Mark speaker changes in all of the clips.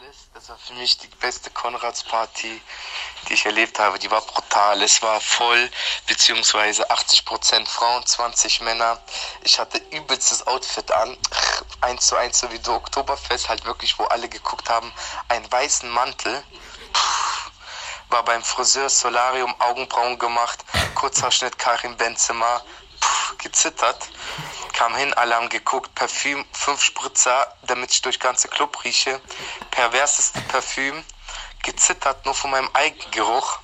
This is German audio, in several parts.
Speaker 1: alles. Das war für mich die beste Konrads-Party, die ich erlebt habe. Die war brutal. Es war voll, beziehungsweise 80% Frauen, 20 Männer. Ich hatte übelstes Outfit an. Eins zu eins, so wie du Oktoberfest, halt wirklich, wo alle geguckt haben. Einen weißen Mantel. Puh. War beim Friseur Solarium Augenbrauen gemacht. Kurzhaarschnitt Karim Benzema. Puh, gezittert kam hin, alle haben geguckt, Parfüm, fünf Spritzer, damit ich durch ganze Club rieche. Perverseste Parfüm, gezittert nur von meinem Eigengeruch.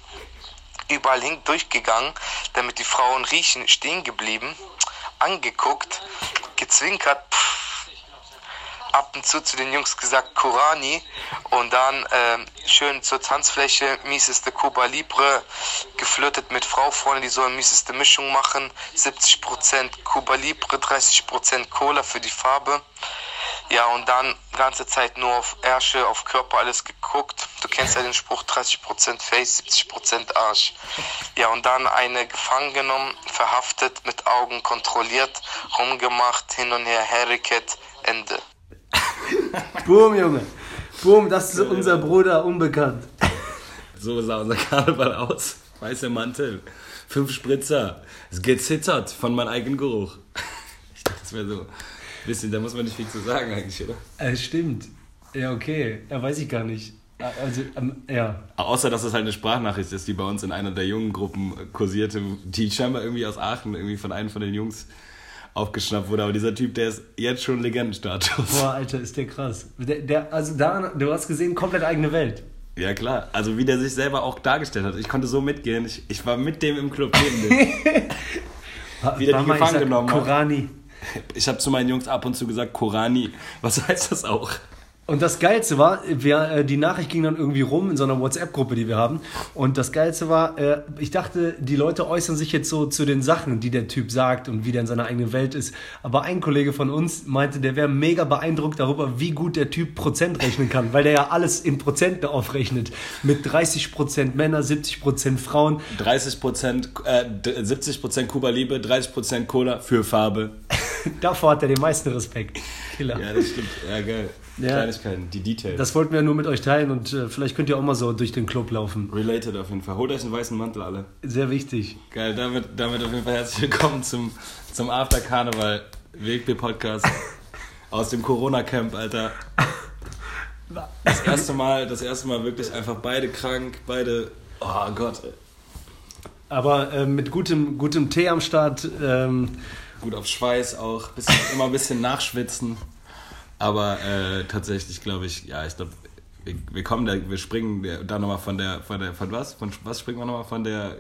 Speaker 1: Überall hin durchgegangen, damit die Frauen riechen, stehen geblieben, angeguckt, gezwinkert, pff, ab und zu zu den Jungs gesagt Kurani und dann äh, schön zur Tanzfläche, mieseste Cuba Libre, geflirtet mit Frau vorne, die sollen mieseste Mischung machen, 70% Cuba Libre, 30% Cola für die Farbe. Ja, und dann ganze Zeit nur auf Ärsche, auf Körper alles geguckt. Du kennst ja den Spruch 30% Face, 70% Arsch. Ja, und dann eine gefangen genommen, verhaftet, mit Augen kontrolliert, rumgemacht, hin und her, Harriket, Ende.
Speaker 2: Boom, Junge. Boom, das ist unser Bruder unbekannt.
Speaker 3: So sah unser Karneval aus. Weißer Mantel, fünf Spritzer. Es gezittert von meinem eigenen Geruch. Ich dachte, das wäre so ein bisschen, da muss man nicht viel zu sagen eigentlich, oder?
Speaker 2: Äh, stimmt. Ja, okay. Ja, weiß ich gar nicht. Also, ähm, ja.
Speaker 3: Außer, dass es halt eine Sprachnachricht ist, die bei uns in einer der jungen Gruppen kursierte, die scheinbar irgendwie aus Aachen, irgendwie von einem von den Jungs aufgeschnappt wurde. Aber dieser Typ, der ist jetzt schon Legendenstatus.
Speaker 2: Boah, Alter, ist der krass. Der, der, also da, du hast gesehen, komplett eigene Welt.
Speaker 3: Ja, klar. Also wie der sich selber auch dargestellt hat. Ich konnte so mitgehen. Ich, ich war mit dem im Club neben dem. wie der die gefangen genommen hat. Korani. Ich habe zu meinen Jungs ab und zu gesagt, Korani. Was heißt das auch?
Speaker 2: Und das Geilste war, wir, äh, die Nachricht ging dann irgendwie rum in so einer WhatsApp-Gruppe, die wir haben. Und das Geilste war, äh, ich dachte, die Leute äußern sich jetzt so zu den Sachen, die der Typ sagt und wie der in seiner eigenen Welt ist. Aber ein Kollege von uns meinte, der wäre mega beeindruckt darüber, wie gut der Typ Prozent rechnen kann, weil der ja alles in Prozenten aufrechnet. Mit 30 Prozent Männer, 70 Prozent Frauen.
Speaker 3: 30 Prozent, äh, 70 Prozent Kuba Liebe, 30 Prozent Cola für Farbe.
Speaker 2: Davor hat er den meisten Respekt.
Speaker 3: Killer. Ja, das stimmt. Ja, geil. Ja, Kleinigkeiten, die Details.
Speaker 2: Das wollten wir nur mit euch teilen und äh, vielleicht könnt ihr auch mal so durch den Club laufen.
Speaker 3: Related auf jeden Fall. Holt euch einen weißen Mantel alle.
Speaker 2: Sehr wichtig.
Speaker 3: Geil, damit, damit auf jeden Fall herzlich willkommen zum, zum After Karneval Wegbier Podcast aus dem Corona Camp, Alter. Das erste Mal, das erste Mal wirklich einfach beide krank, beide. Oh Gott.
Speaker 2: Aber äh, mit gutem, gutem Tee am Start. Ähm,
Speaker 3: Gut auf Schweiß auch, bisschen, immer ein bisschen nachschwitzen. Aber äh, tatsächlich glaube ich, ja, ich glaube, wir, wir, kommen da, wir springen da nochmal von der, von der, von was? Von was springen wir nochmal von der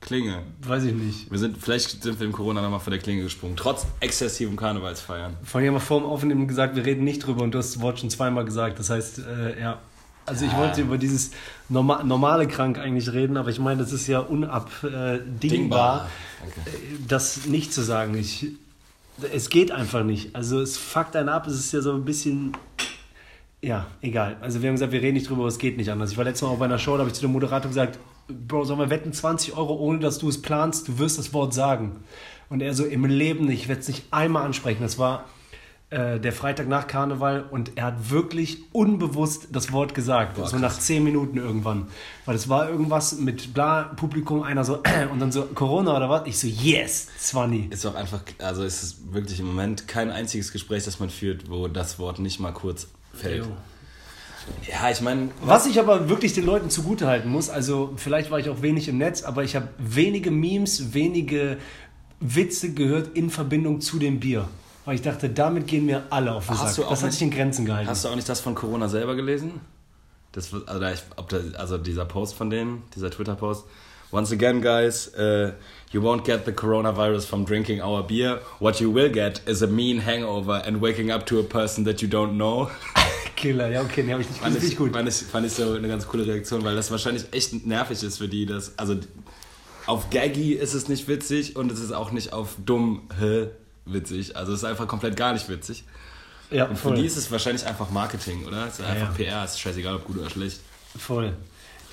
Speaker 3: Klinge?
Speaker 2: Weiß ich nicht.
Speaker 3: Wir sind, vielleicht sind wir im Corona nochmal von der Klinge gesprungen, trotz exzessivem Karnevalsfeiern.
Speaker 2: Vorhin haben wir vor dem Aufnehmen gesagt, wir reden nicht drüber und du hast das Wort schon zweimal gesagt. Das heißt, äh, ja. Also ich wollte über dieses norma normale Krank eigentlich reden, aber ich meine, das ist ja unabdingbar, äh, das nicht zu sagen. Ich es geht einfach nicht. Also es fuckt einen ab, es ist ja so ein bisschen. Ja, egal. Also wir haben gesagt, wir reden nicht drüber, es geht nicht anders. Ich war letztes Mal auch bei einer Show, da habe ich zu dem Moderator gesagt, Bro, sollen wir wetten 20 Euro, ohne dass du es planst, du wirst das Wort sagen. Und er so, im Leben nicht, ich werde es nicht einmal ansprechen. Das war äh, der Freitag nach Karneval und er hat wirklich unbewusst das Wort gesagt. Boah, so nach zehn Minuten irgendwann. Weil es war irgendwas mit bla, Publikum, einer so und dann so Corona oder was? Ich so, yes, Zwanni.
Speaker 3: Ist auch einfach, also ist es wirklich im Moment kein einziges Gespräch, das man führt, wo das Wort nicht mal kurz fällt. Jo. Ja, ich meine.
Speaker 2: Was ich aber wirklich den Leuten zugutehalten muss, also vielleicht war ich auch wenig im Netz, aber ich habe wenige Memes, wenige Witze gehört in Verbindung zu dem Bier. Weil ich dachte, damit gehen mir alle auf den Sack. das hat sich in Grenzen gehalten.
Speaker 3: Hast du auch nicht das von Corona selber gelesen? Das, also, ob da, also dieser Post von denen, dieser Twitter-Post. Once again, guys, uh, you won't get the coronavirus from drinking our beer. What you will get is a mean hangover and waking up to a person that you don't know.
Speaker 2: Killer, ja, okay, den habe ich nicht, fand
Speaker 3: ich, gut. Fand ich, fand ich so eine ganz coole Reaktion, weil das wahrscheinlich echt nervig ist für die. Dass, also auf Gaggy ist es nicht witzig und es ist auch nicht auf dumm hä, witzig. Also es ist einfach komplett gar nicht witzig. Ja, und für voll. die ist es wahrscheinlich einfach Marketing, oder? Es ist einfach ja, ja. PR, ist scheißegal, ob gut oder schlecht.
Speaker 2: Voll.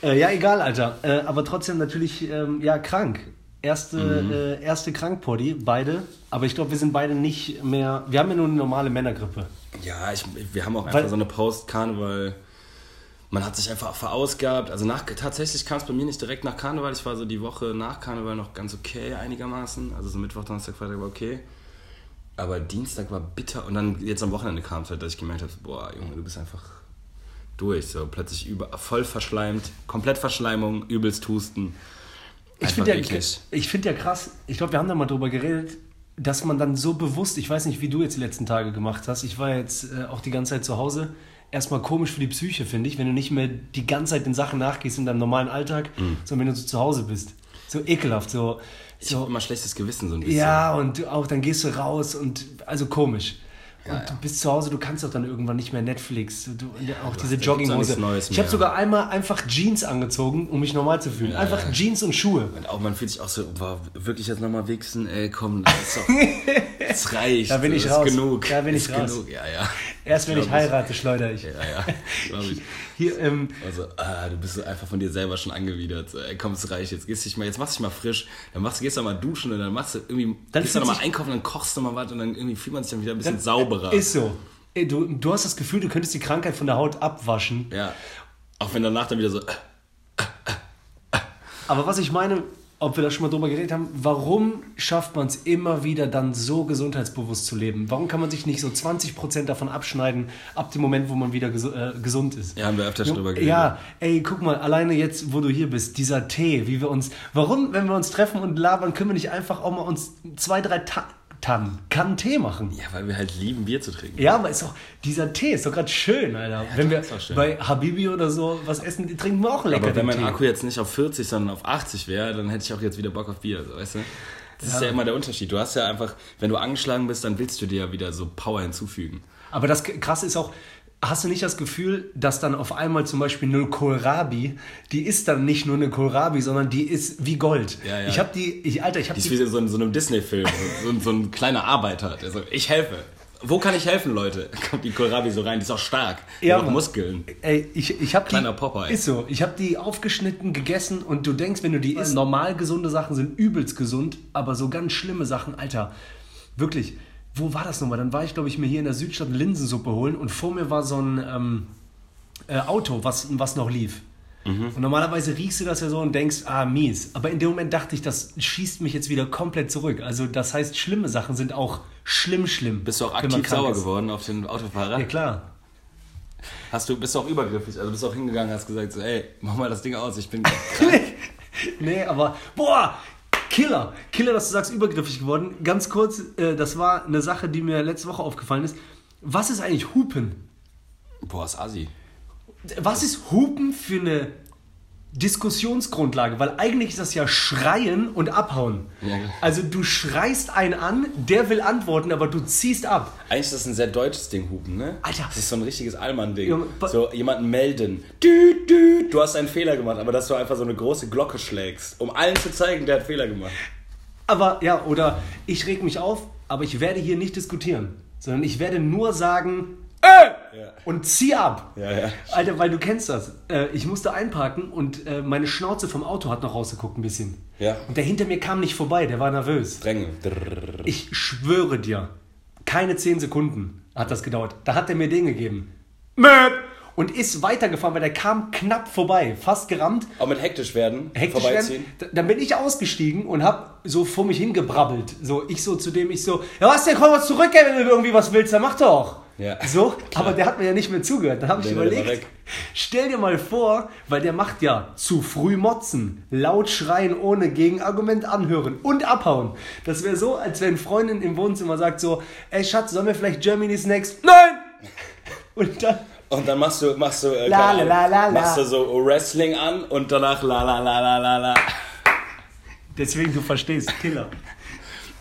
Speaker 2: Äh, ja, egal, Alter. Äh, aber trotzdem natürlich, ähm, ja, krank. Erste, mhm. äh, erste Krankpoddy, beide. Aber ich glaube, wir sind beide nicht mehr. Wir haben ja nur eine normale Männergrippe.
Speaker 3: Ja, ich, wir haben auch einfach Weil, so eine Post-Karneval. man hat sich einfach verausgabt. Also nach, tatsächlich kam es bei mir nicht direkt nach Karneval. Ich war so die Woche nach Karneval noch ganz okay einigermaßen. Also so Mittwoch, Donnerstag, Freitag war okay. Aber Dienstag war bitter und dann jetzt am Wochenende kam es halt, dass ich gemerkt habe, boah, Junge, du bist einfach durch. So plötzlich über, voll verschleimt, komplett Verschleimung, übelst Husten.
Speaker 2: Ich finde ja, ich find ja krass, ich glaube, wir haben da mal drüber geredet, dass man dann so bewusst, ich weiß nicht, wie du jetzt die letzten Tage gemacht hast, ich war jetzt äh, auch die ganze Zeit zu Hause, erstmal komisch für die Psyche, finde ich, wenn du nicht mehr die ganze Zeit den Sachen nachgehst in deinem normalen Alltag, mhm. sondern wenn du so zu Hause bist. So ekelhaft, so.
Speaker 3: Ich so, habe immer schlechtes Gewissen so ein bisschen.
Speaker 2: Ja, und auch dann gehst du raus und also komisch. Ja, und du bist zu Hause, du kannst doch dann irgendwann nicht mehr Netflix. Du, auch diese Jogginghose. Ich habe sogar einmal einfach Jeans angezogen, um mich normal zu fühlen. Ja, einfach ja. Jeans und Schuhe.
Speaker 3: Und auch man fühlt sich auch so, war wirklich jetzt nochmal wichsen, ey, komm, das ist doch, das reicht.
Speaker 2: da bin ich raus.
Speaker 3: Genug.
Speaker 2: Da bin ich
Speaker 3: ist
Speaker 2: raus.
Speaker 3: Genug. Ja, ja.
Speaker 2: Erst wenn ich, ich heirate, schleudere ich.
Speaker 3: Ja, ja, glaube ich. Hier, ähm, also, ah, du bist einfach von dir selber schon angewidert. ey, komm, es reicht, jetzt gehst dich mal, jetzt machst du dich mal frisch, dann machst, gehst du mal duschen und dann machst du irgendwie, dann gehst du nochmal einkaufen, dann kochst du mal was und dann irgendwie fühlt man sich dann wieder ein bisschen sauberer.
Speaker 2: Ist so. Du, du hast das Gefühl, du könntest die Krankheit von der Haut abwaschen.
Speaker 3: Ja. Auch wenn danach dann wieder so.
Speaker 2: Aber was ich meine, ob wir da schon mal drüber geredet haben, warum schafft man es immer wieder dann so gesundheitsbewusst zu leben? Warum kann man sich nicht so 20% davon abschneiden, ab dem Moment, wo man wieder ges äh, gesund ist?
Speaker 3: Ja, haben wir öfter schon drüber geredet.
Speaker 2: Ja, ey, guck mal, alleine jetzt, wo du hier bist, dieser Tee, wie wir uns, warum, wenn wir uns treffen und labern, können wir nicht einfach auch mal uns zwei, drei Ta Tannen, kann Tee machen.
Speaker 3: Ja, weil wir halt lieben, Bier zu trinken.
Speaker 2: Ja, aber ist auch, dieser Tee ist doch gerade schön, Alter. Ja, wenn wir bei Habibi oder so was essen, trinken wir auch lecker.
Speaker 3: Aber wenn mein Tee. Akku jetzt nicht auf 40, sondern auf 80 wäre, dann hätte ich auch jetzt wieder Bock auf Bier, so, weißt du? Das ja. ist ja immer der Unterschied. Du hast ja einfach, wenn du angeschlagen bist, dann willst du dir ja wieder so Power hinzufügen.
Speaker 2: Aber das Krasse ist auch, Hast du nicht das Gefühl, dass dann auf einmal zum Beispiel eine Kohlrabi, die ist dann nicht nur eine Kohlrabi, sondern die ist wie Gold. Ja, ja. Ich habe die, ich, Alter, ich habe
Speaker 3: die. Die ist wie so in so einem Disney-Film, so, so, ein kleiner Arbeiter, der so, ich helfe. Wo kann ich helfen, Leute? Kommt die Kohlrabi so rein, die ist auch stark. Die ja, hat auch Muskeln.
Speaker 2: Ey, ich, ich habe
Speaker 3: Kleiner Popeye.
Speaker 2: Ist so. Ich habe die aufgeschnitten, gegessen und du denkst, wenn du die isst, normal gesunde Sachen sind übelst gesund, aber so ganz schlimme Sachen, Alter, wirklich wo war das nochmal? Dann war ich, glaube ich, mir hier in der Südstadt Linsensuppe holen und vor mir war so ein ähm, äh, Auto, was, was noch lief. Mhm. Und normalerweise riechst du das ja so und denkst, ah, mies. Aber in dem Moment dachte ich, das schießt mich jetzt wieder komplett zurück. Also das heißt, schlimme Sachen sind auch schlimm, schlimm.
Speaker 3: Bist du auch aktiv sauer ist. geworden auf den Autofahrer?
Speaker 2: Ja, klar.
Speaker 3: Hast du, bist du auch übergriffig? Also bist du auch hingegangen, hast gesagt, so, ey, mach mal das Ding aus, ich bin
Speaker 2: nee, aber, boah, Killer. Killer, dass du sagst, übergriffig geworden. Ganz kurz, äh, das war eine Sache, die mir letzte Woche aufgefallen ist. Was ist eigentlich Hupen?
Speaker 3: Boah, ist Asi.
Speaker 2: Was ist Hupen für eine Diskussionsgrundlage, weil eigentlich ist das ja Schreien und Abhauen. Ja. Also du schreist einen an, der will antworten, aber du ziehst ab.
Speaker 3: Eigentlich ist das ein sehr deutsches Ding, Hupen, ne?
Speaker 2: Alter.
Speaker 3: Das ist so ein richtiges Allmann-Ding. Ja, so jemanden melden. Du, du, du hast einen Fehler gemacht, aber dass du einfach so eine große Glocke schlägst, um allen zu zeigen, der hat Fehler gemacht.
Speaker 2: Aber ja, oder ich reg mich auf, aber ich werde hier nicht diskutieren, sondern ich werde nur sagen, äh! Ja. Und zieh ab.
Speaker 3: Ja, ja.
Speaker 2: Alter, weil du kennst das. Äh, ich musste einparken und äh, meine Schnauze vom Auto hat noch rausgeguckt ein bisschen.
Speaker 3: Ja.
Speaker 2: Und der hinter mir kam nicht vorbei, der war nervös.
Speaker 3: Dränge.
Speaker 2: Ich schwöre dir, keine 10 Sekunden hat das gedauert. Da hat er mir den gegeben. Möp! und ist weitergefahren, weil der kam knapp vorbei, fast gerammt.
Speaker 3: Auch mit hektisch werden,
Speaker 2: hektisch vorbeiziehen. Werden. Dann bin ich ausgestiegen und hab so vor mich hingebrabbelt. So, ich so zu dem, ich so, ja was denn, komm mal zurück, ey, wenn du irgendwie was willst, dann mach doch.
Speaker 3: Ja.
Speaker 2: So, Klar. aber der hat mir ja nicht mehr zugehört. Dann habe ich überlegt, stell dir mal vor, weil der macht ja zu früh motzen, laut schreien, ohne Gegenargument anhören und abhauen. Das wäre so, als wenn Freundin im Wohnzimmer sagt so, ey Schatz, sollen wir vielleicht Germany's Next? Nein! Und dann
Speaker 3: und dann machst du, machst du,
Speaker 2: äh, la, la, la,
Speaker 3: machst du so Wrestling an und danach la la la la la la.
Speaker 2: Deswegen, du verstehst, Killer.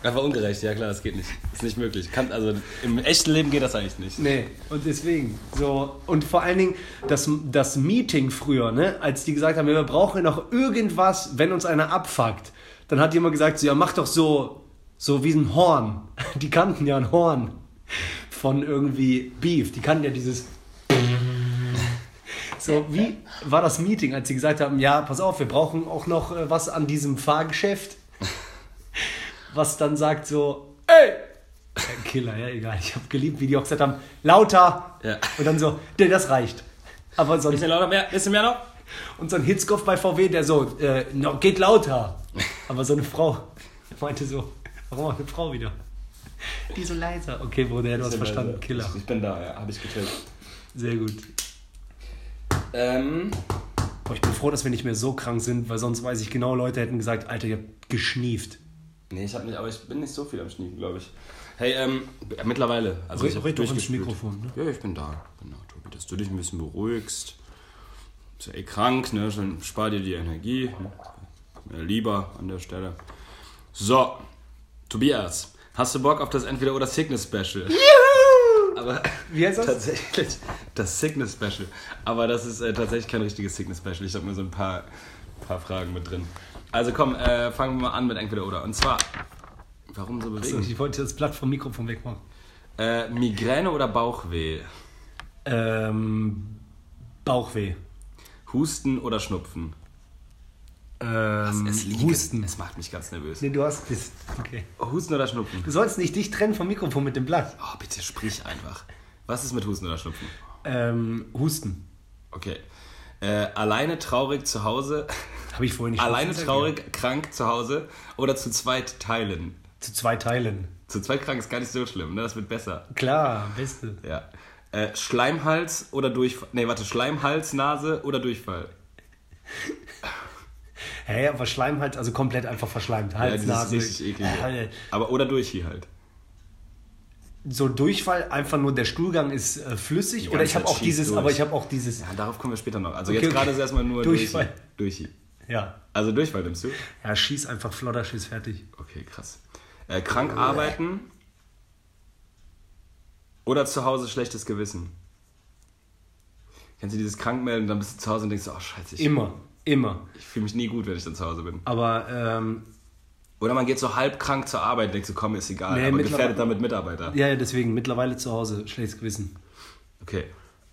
Speaker 3: Einfach ungerecht, ja klar, das geht nicht. Ist nicht möglich. Kann, also im echten Leben geht das eigentlich nicht.
Speaker 2: Nee, und deswegen. So, und vor allen Dingen das, das Meeting früher, ne, als die gesagt haben, wir brauchen noch irgendwas, wenn uns einer abfuckt. Dann hat jemand gesagt, so, ja, mach doch so, so wie ein Horn. Die kannten ja ein Horn von irgendwie Beef. Die kannten ja dieses so, wie war das Meeting, als sie gesagt haben, ja, pass auf, wir brauchen auch noch äh, was an diesem Fahrgeschäft, was dann sagt so, ey, Killer, ja, egal. Ich habe geliebt, wie die auch gesagt haben, lauter.
Speaker 3: Ja.
Speaker 2: Und dann so, das reicht. Aber so ein,
Speaker 3: Bisschen lauter, mehr, bisschen mehr noch.
Speaker 2: und so ein Hitzkopf bei VW, der so, äh, no, geht lauter. Aber so eine Frau meinte so, warum auch eine Frau wieder? Die so leiser. Okay, Bruder, du hast verstanden. Killer.
Speaker 3: Ich bin da, ja, habe ich getilgt.
Speaker 2: Sehr gut.
Speaker 3: Ähm,
Speaker 2: Boah, ich bin froh, dass wir nicht mehr so krank sind, weil sonst weiß ich genau, Leute hätten gesagt, Alter, ihr habt geschnieft.
Speaker 3: Nee, ich habe nicht, aber ich bin nicht so viel am Schniefen, glaube ich. Hey, ähm, ja, mittlerweile. Also
Speaker 2: Red-
Speaker 3: ich hab
Speaker 2: red doch ins. Mikrofon, ne?
Speaker 3: Ja, ich bin da. Genau, Tobi, dass du dich ein bisschen beruhigst. Bist ja eh krank, ne? Dann spar dir die Energie. Ne? Mehr lieber an der Stelle. So, Tobias, hast du Bock auf das Entweder- oder Sickness-Special? Aber
Speaker 2: Wie heißt das?
Speaker 3: tatsächlich das Sickness Special. Aber das ist äh, tatsächlich kein richtiges Sickness Special. Ich habe nur so ein paar, paar Fragen mit drin. Also komm, äh, fangen wir mal an mit entweder oder. Und zwar, warum so bewegen?
Speaker 2: ich wollte das Blatt vom Mikrofon wegmachen.
Speaker 3: Äh, Migräne oder Bauchweh?
Speaker 2: Ähm, Bauchweh.
Speaker 3: Husten oder Schnupfen?
Speaker 2: Ähm,
Speaker 3: liegen.
Speaker 2: Husten.
Speaker 3: Es macht mich ganz nervös.
Speaker 2: Nee, du hast das. Okay.
Speaker 3: Husten oder Schnupfen?
Speaker 2: Du sollst nicht dich trennen vom Mikrofon mit dem Blatt.
Speaker 3: Oh, bitte sprich einfach. Was ist mit Husten oder Schnupfen?
Speaker 2: Ähm, Husten.
Speaker 3: Okay. Äh, alleine traurig zu Hause,
Speaker 2: Habe ich vorhin nicht
Speaker 3: alleine traurig, krank zu Hause oder zu zweit teilen?
Speaker 2: Zu zwei Teilen.
Speaker 3: Zu zweit krank ist gar nicht so schlimm, ne? Das wird besser.
Speaker 2: Klar, beste.
Speaker 3: Ja. Äh, Schleimhals oder Durchfall? Nee, warte, Schleimhals, Nase oder Durchfall?
Speaker 2: Hä, aber Schleim halt, also komplett einfach verschleimt. Hals,
Speaker 3: ja,
Speaker 2: Nase.
Speaker 3: richtig eklig.
Speaker 2: Äh,
Speaker 3: Aber oder Durchhi halt.
Speaker 2: So Durchfall, einfach nur der Stuhlgang ist äh, flüssig.
Speaker 3: Die
Speaker 2: Oder ich habe auch dieses,
Speaker 3: durch.
Speaker 2: aber ich habe auch dieses.
Speaker 3: Ja, darauf kommen wir später noch. Also
Speaker 2: Okay,
Speaker 3: jetzt
Speaker 2: okay.
Speaker 3: gerade ist erstmal nur
Speaker 2: Durchfall.
Speaker 3: Durchhi. Durchhi.
Speaker 2: Ja.
Speaker 3: Also Durchfall nimmst du?
Speaker 2: Ja, schieß einfach flotter Schiss fertig.
Speaker 3: Okay, krass. Äh, krank arbeiten oder zu Hause schlechtes Gewissen? Kennst du dieses Krankmelden, dann bist du zu Hause und denkst, oh scheiße, ich,
Speaker 2: Immer, immer.
Speaker 3: ich fühle mich nie gut, wenn ich dann zu Hause bin.
Speaker 2: Aber ähm,
Speaker 3: Oder man geht so halb krank zur Arbeit und denkt so, komm, ist egal,
Speaker 2: Nee,
Speaker 3: aber gefährdet damit Mitarbeiter.
Speaker 2: ja, deswegen mittlerweile zu Hause schlechtes Gewissen.
Speaker 3: Okay.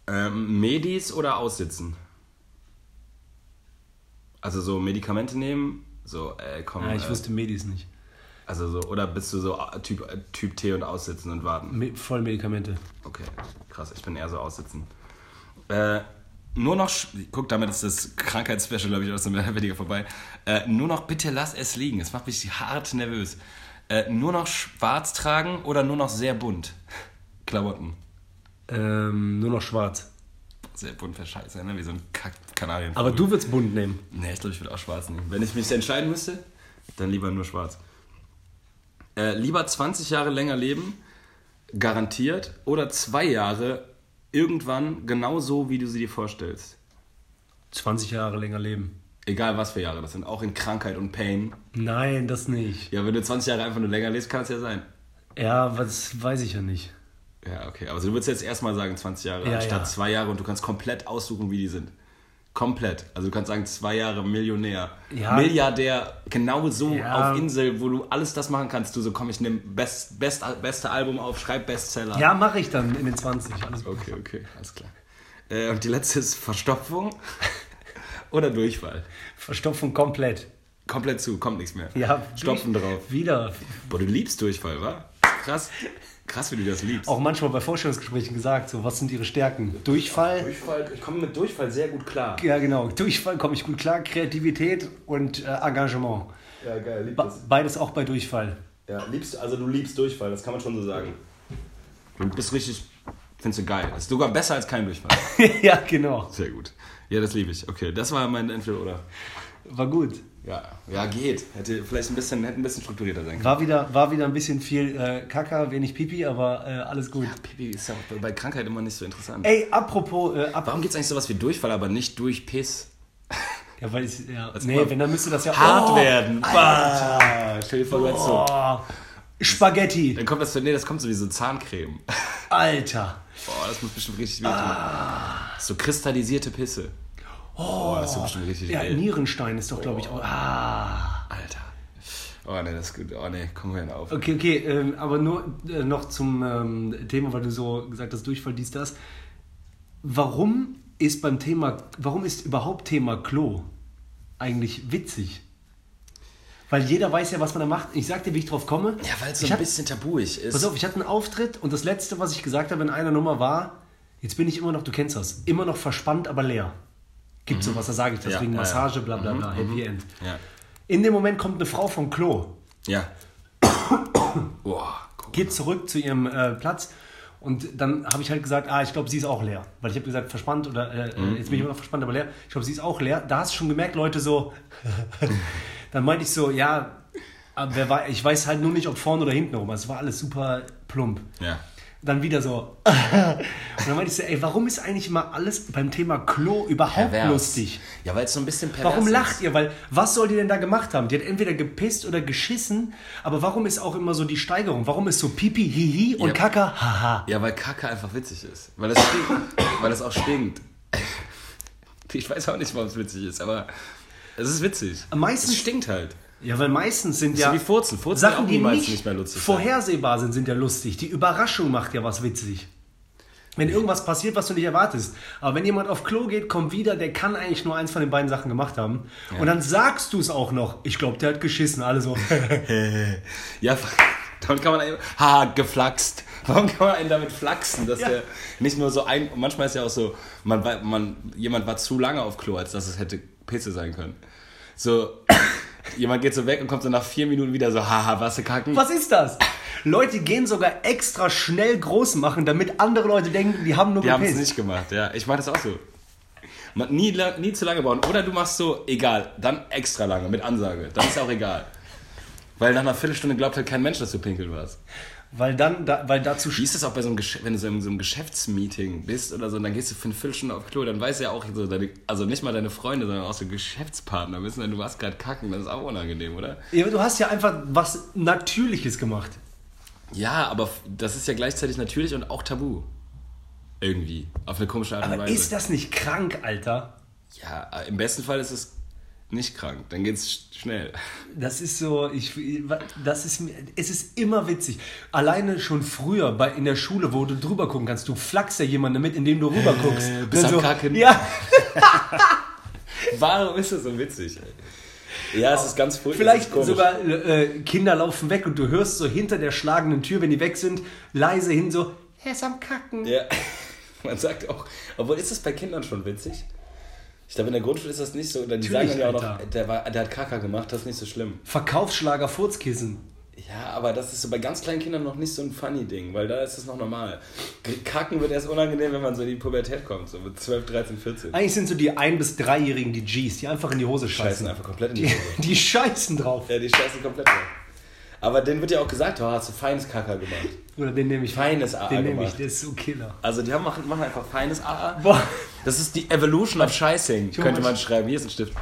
Speaker 3: Ähm, Medis oder aussitzen? Also so Medikamente nehmen, so, äh, komm.
Speaker 2: Ja, ich
Speaker 3: äh,
Speaker 2: wusste Medis nicht.
Speaker 3: Also so, oder bist du so äh, Typ, äh, typ T und aussitzen und warten?
Speaker 2: Me voll Medikamente.
Speaker 3: Okay, krass, ich bin eher so aussitzen. Äh, nur noch, guck, damit ist das Krankheitsspecial, glaube ich, aus dem mehr oder weniger vorbei. Äh, nur noch bitte lass es liegen, es macht mich hart nervös. Äh, nur noch schwarz tragen oder nur noch sehr bunt? Klamotten.
Speaker 2: Ähm, nur noch schwarz.
Speaker 3: Sehr bunt wäre scheiße, ne? Wie so ein Kack Kanarien.
Speaker 2: Aber du würdest bunt nehmen.
Speaker 3: Nee, ich glaube, ich würde auch schwarz nehmen. Wenn ich mich entscheiden müsste, dann lieber nur schwarz. Äh, lieber 20 Jahre länger leben, garantiert, oder zwei Jahre irgendwann genau so, wie du sie dir vorstellst.
Speaker 2: 20 Jahre länger leben.
Speaker 3: Egal was für Jahre das sind, auch in Krankheit und Pain.
Speaker 2: Nein, das nicht.
Speaker 3: Ja, wenn du 20 Jahre einfach nur länger lebst, kann es ja sein.
Speaker 2: Ja, was weiß ich ja nicht.
Speaker 3: Ja, okay. Aber du würdest jetzt erstmal sagen 20 Jahre
Speaker 2: Ja,
Speaker 3: anstatt
Speaker 2: ja.
Speaker 3: zwei Jahre und du kannst komplett aussuchen, wie die sind. Komplett. Also du kannst sagen, zwei Jahre Millionär.
Speaker 2: Ja.
Speaker 3: Milliardär, genau so
Speaker 2: Ja.
Speaker 3: auf Insel, wo du alles das machen kannst. Du so, komm, ich nehme best, best, beste Album auf, schreib Bestseller.
Speaker 2: Ja, mache ich dann in den 20. Alles gut.
Speaker 3: Okay, okay, alles klar. Äh, und die letzte ist Verstopfung oder Durchfall.
Speaker 2: Verstopfung komplett.
Speaker 3: Komplett zu, kommt nichts mehr.
Speaker 2: Ja,
Speaker 3: Stopfen drauf.
Speaker 2: Wieder.
Speaker 3: Boah, du liebst Durchfall, wa? Krass. Krass, wie du das liebst.
Speaker 2: Auch manchmal bei Vorstellungsgesprächen gesagt, so, was sind ihre Stärken? Durchfall.
Speaker 3: Durchfall, ich komme mit Durchfall sehr gut klar.
Speaker 2: Ja, genau. Durchfall komme ich gut klar. Kreativität und äh, Engagement.
Speaker 3: Ja, geil, lieb
Speaker 2: Ba- Beides auch bei Durchfall.
Speaker 3: Ja, liebst, also du liebst Durchfall, das kann man schon so sagen. Du bist richtig, findest du geil. Das ist sogar besser als kein Durchfall.
Speaker 2: ja, genau.
Speaker 3: Sehr gut. Ja, das liebe ich. Okay, das war mein Entweder oder.
Speaker 2: War gut.
Speaker 3: Ja, ja, geht. Hätte vielleicht ein bisschen, hätte ein bisschen strukturierter sein können.
Speaker 2: War wieder, war wieder ein bisschen viel äh, Kaka, wenig Pipi, aber äh, alles gut.
Speaker 3: Pipi ist ja bei Krankheit immer nicht so interessant.
Speaker 2: Ey, apropos, äh, ab
Speaker 3: Warum gibt es eigentlich sowas wie Durchfall, aber nicht durch Piss?
Speaker 2: ja, weil ich, ja,
Speaker 3: Also
Speaker 2: nee, wenn, dann müsste das ja
Speaker 3: Hart
Speaker 2: Oh,
Speaker 3: werden. Bah. Stell dir vor, du hättest so.
Speaker 2: Oh, Spaghetti,
Speaker 3: Dann kommt das, nee, das kommt so wie so Zahncreme.
Speaker 2: Alter.
Speaker 3: Boah, das muss bestimmt richtig wehtun. So kristallisierte Pisse. Oh, das ist bestimmt richtig
Speaker 2: Ja,
Speaker 3: geil.
Speaker 2: Nierenstein ist doch, glaube ich, auch. Ah.
Speaker 3: Alter. Oh ne, das ist gut. Oh ne, komm mal auf.
Speaker 2: Okay, okay, ähm, aber nur äh, noch zum ähm, Thema, weil du so gesagt hast, Durchfall, dies, das. Warum ist beim Thema, warum ist überhaupt Thema Klo eigentlich witzig? Weil jeder weiß ja, was man da macht. Ich sag dir, wie ich drauf komme.
Speaker 3: Ja, weil es so
Speaker 2: ich
Speaker 3: ein
Speaker 2: hab-
Speaker 3: bisschen tabuig ist.
Speaker 2: Pass auf, ich hatte einen Auftritt und das letzte, was ich gesagt habe in einer Nummer war, Jetzt bin ich immer noch, du kennst das, immer noch verspannt, aber leer. Gibt sowas, da sage ich das,
Speaker 3: Ja,
Speaker 2: wegen
Speaker 3: ja.
Speaker 2: Massage, bla bla bla, Happy End. In dem Moment kommt eine Frau vom Klo,
Speaker 3: Ja. Boah, guck.
Speaker 2: geht zurück zu ihrem äh, Platz und dann habe ich halt gesagt, ah, ich glaube, sie ist auch leer. Weil ich habe gesagt, verspannt oder äh, äh, jetzt bin ich immer noch verspannt, aber leer. Ich glaube, sie ist auch leer. Da hast du schon gemerkt, Leute so. dann meinte ich so, ja, aber wer war, ich weiß halt nur nicht, ob vorne oder hinten rum. Es war alles super plump.
Speaker 3: Ja.
Speaker 2: Dann wieder so. und dann meinte ich so, ey, warum ist eigentlich immer alles beim Thema Klo überhaupt
Speaker 3: Pervers.
Speaker 2: lustig?
Speaker 3: Ja, weil es so ein bisschen pervers
Speaker 2: Warum
Speaker 3: ist.
Speaker 2: lacht ihr? Weil was soll die denn da gemacht haben? Die hat entweder gepisst oder geschissen, aber warum ist auch immer so die Steigerung? Warum ist so Pipi, Hihi und
Speaker 3: Ja.
Speaker 2: Kaka, Haha?
Speaker 3: Ja, weil Kacke einfach witzig ist. Weil es stinkt. weil es auch stinkt. Ich weiß auch nicht, warum es witzig ist, aber es ist witzig.
Speaker 2: Meistens-
Speaker 3: es stinkt halt.
Speaker 2: Ja, weil meistens sind ja
Speaker 3: wie Furzen. Furzen
Speaker 2: Sachen, die nicht,
Speaker 3: nicht mehr lustig
Speaker 2: vorhersehbar sind, sind ja lustig. Die Überraschung macht ja was witzig. Wenn irgendwas passiert, was du nicht erwartest. Aber wenn jemand auf Klo geht, kommt wieder, der kann eigentlich nur eins von den beiden Sachen gemacht haben. Und dann sagst du es auch noch. Ich glaube, der hat geschissen. Alle so.
Speaker 3: Ja, damit kann man einen, ha, geflaxt. Warum kann man einen damit flachsen? Dass
Speaker 2: Ja.
Speaker 3: der nicht nur so ein, manchmal ist ja auch so, man, man, jemand war zu lange auf Klo, als dass es hätte Pisse sein können. So, jemand geht so weg und kommt so nach vier Minuten wieder so, haha, was kacken?
Speaker 2: Was ist das? Leute gehen sogar extra schnell groß machen, damit andere Leute denken, die haben nur
Speaker 3: Die haben es nicht gemacht, ja. Ich mache das auch so. Man, nie, nie zu lange bauen. Oder du machst so, egal, dann extra lange, mit Ansage. Dann ist auch egal. Weil nach einer Viertelstunde glaubt halt kein Mensch, dass du pinkeln warst.
Speaker 2: Weil dann, da, weil dazu
Speaker 3: Wie ist das auch bei so einem, Gesch wenn du so in so einem Geschäftsmeeting bist oder so, und dann gehst du für eine Viertelstunde auf Klo, dann weiß ja auch so deine, also nicht mal deine Freunde, sondern auch so Geschäftspartner wissen, du warst gerade kacken, das ist auch unangenehm, oder?
Speaker 2: Ja, du hast ja einfach was Natürliches gemacht.
Speaker 3: Ja, aber das ist ja gleichzeitig natürlich und auch tabu. Irgendwie. Auf eine komische Art und
Speaker 2: Aber
Speaker 3: Weise.
Speaker 2: ist das nicht krank, Alter?
Speaker 3: ja, im besten Fall ist es nicht krank, dann geht's sch- schnell.
Speaker 2: Das ist so, ich, das ist, mir- es ist immer witzig. Alleine schon früher bei, in der Schule, wo du drüber gucken kannst, du flachst ja jemanden mit, indem du rüber guckst.
Speaker 3: Äh, bist am Kacken.
Speaker 2: Ja,
Speaker 3: Warum ist das so witzig? Ey? Ja, es ist ganz furchtbar.
Speaker 2: vielleicht
Speaker 3: es
Speaker 2: sogar äh, Kinder laufen weg und du hörst so hinter der schlagenden Tür, wenn die weg sind, leise hin so, er ist am Kacken.
Speaker 3: Ja, man sagt auch, obwohl ist das bei Kindern schon witzig? Ich glaube, in der Grundschule ist das nicht so. Die sagen ja auch noch, der, war, der hat Kaka gemacht, das ist nicht so schlimm.
Speaker 2: Verkaufsschlager Furzkissen.
Speaker 3: Ja, aber das ist so bei ganz kleinen Kindern noch nicht so ein funny Ding, weil da ist es noch normal. Kacken wird erst unangenehm, wenn man so in die Pubertät kommt, so mit 12, 13, 14.
Speaker 2: Eigentlich sind so die ein- bis dreijährigen die Gs, die einfach in die Hose
Speaker 3: Scheißen
Speaker 2: scheißen.
Speaker 3: einfach komplett in die
Speaker 2: Die,
Speaker 3: Hose.
Speaker 2: die scheißen drauf.
Speaker 3: Ja, die scheißen komplett drauf. Aber denen wird ja auch gesagt, oh, hast du feines Kaka gemacht.
Speaker 2: Oder den nehme ich.
Speaker 3: Feines AA
Speaker 2: Den nehme ich, der ist so Killer.
Speaker 3: Also die haben, machen, machen einfach feines AA.
Speaker 2: Boah.
Speaker 3: Das ist die Evolution of Scheißing, könnte man schreiben. Hier ist ein Stift.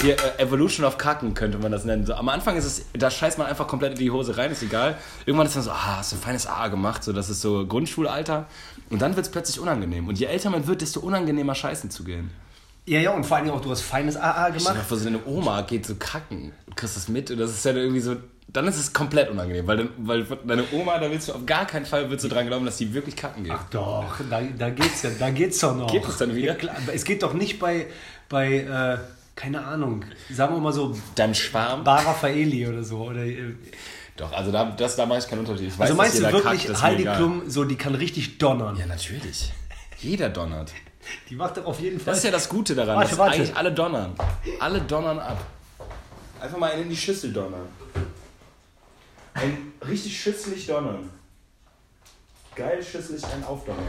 Speaker 3: Hier, äh, Evolution of Kacken könnte man das nennen. So, am Anfang ist es, da scheißt man einfach komplett in die Hose rein, ist egal. Irgendwann ist dann so, ah, hast du ein feines AA gemacht, so das ist so Grundschulalter. Und dann wird es plötzlich unangenehm. Und je älter man wird, desto unangenehmer scheißen zu gehen.
Speaker 2: Ja, ja, und vor allen Dingen auch, du hast feines AA gemacht.
Speaker 3: mal vor, so eine Oma geht so kacken. Du kriegst das mit und das ist ja irgendwie so, dann ist es komplett unangenehm. Weil, dann- weil deine Oma, da willst du auf gar keinen Fall willst du dran glauben, dass die wirklich kacken geht.
Speaker 2: Doch, da, da geht's ja, da geht's doch noch.
Speaker 3: Geht es dann wieder?
Speaker 2: Es geht doch nicht bei, bei äh, keine Ahnung, sagen wir mal so,
Speaker 3: Deinem Schwarm?
Speaker 2: Bar Raffaeli oder so. Oder, äh,
Speaker 3: Doch, also da, das, da mache ich keinen Unterschied. Ich weiß,
Speaker 2: also meinst
Speaker 3: dass
Speaker 2: du wirklich,
Speaker 3: kackt,
Speaker 2: Heidi. Klum, so, die kann richtig donnern.
Speaker 3: Ja, natürlich. Jeder donnert.
Speaker 2: Die macht doch auf jeden Fall.
Speaker 3: Das ist ja das Gute daran,
Speaker 2: Warte,
Speaker 3: dass
Speaker 2: warte.
Speaker 3: eigentlich alle donnern. Alle donnern ab. Einfach mal einen in die Schüssel donnern. Ein richtig schüsselig donnern. Geil schüsselig einen aufdonnern.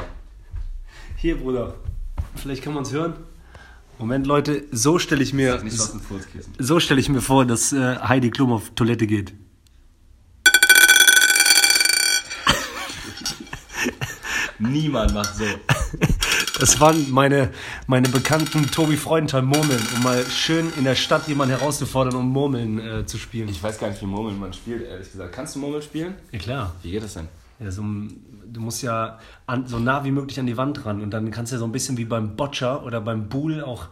Speaker 2: Hier, Bruder. Vielleicht kann man es hören. Moment, Leute, so stelle ich mir,
Speaker 3: Furzkissen.
Speaker 2: so stelle ich mir vor, dass äh, Heidi Klum auf Toilette geht.
Speaker 3: Niemand macht so.
Speaker 2: Das waren meine, meine bekannten Tobi Freudenthal Murmeln, um mal schön in der Stadt jemanden herauszufordern, um Murmeln äh, zu spielen.
Speaker 3: Ich weiß gar nicht, wie Murmeln man spielt, ehrlich gesagt. Kannst du Murmel spielen?
Speaker 2: Ja klar.
Speaker 3: Wie geht das denn?
Speaker 2: Ja, so, du musst ja an, so nah wie möglich an die Wand ran und dann kannst du ja so ein bisschen wie beim Boccia oder beim Bull auch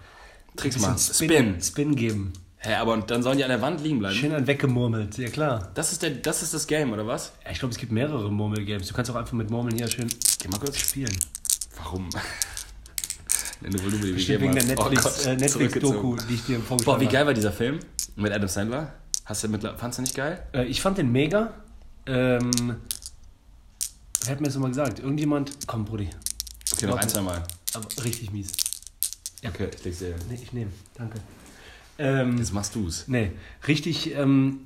Speaker 3: Tricks machen.
Speaker 2: Spin,
Speaker 3: Spin.
Speaker 2: Spin geben.
Speaker 3: Hä, aber und dann sollen die an der Wand liegen bleiben?
Speaker 2: Schön ein weggemurmelt, ja klar.
Speaker 3: Das ist, der, das ist das Game, oder was?
Speaker 2: Ja, Ich glaube, es gibt mehrere Murmelgames. Du kannst auch einfach mit Murmeln hier schön
Speaker 3: Geh mal kurz.
Speaker 2: spielen.
Speaker 3: Warum? Wenn du Volumen
Speaker 2: Bestimmt wegen der
Speaker 3: Oh
Speaker 2: Netflix, äh, Netflix-Doku, die ich dir vorgeschlagen
Speaker 3: Boah, wie
Speaker 2: habe.
Speaker 3: geil war dieser Film mit Adam Sandler? Hast du mittler- fandst du nicht geil?
Speaker 2: Äh, ich fand den mega. Ähm, wer hat mir das immer gesagt? Irgendjemand? Komm, Brudi.
Speaker 3: Okay, noch ein, zwei Mal.
Speaker 2: Aber richtig mies.
Speaker 3: Okay, ich leg's dir.
Speaker 2: Nee, ich nehme. Danke. Ähm,
Speaker 3: Jetzt machst du's.
Speaker 2: nee, richtig. Ähm,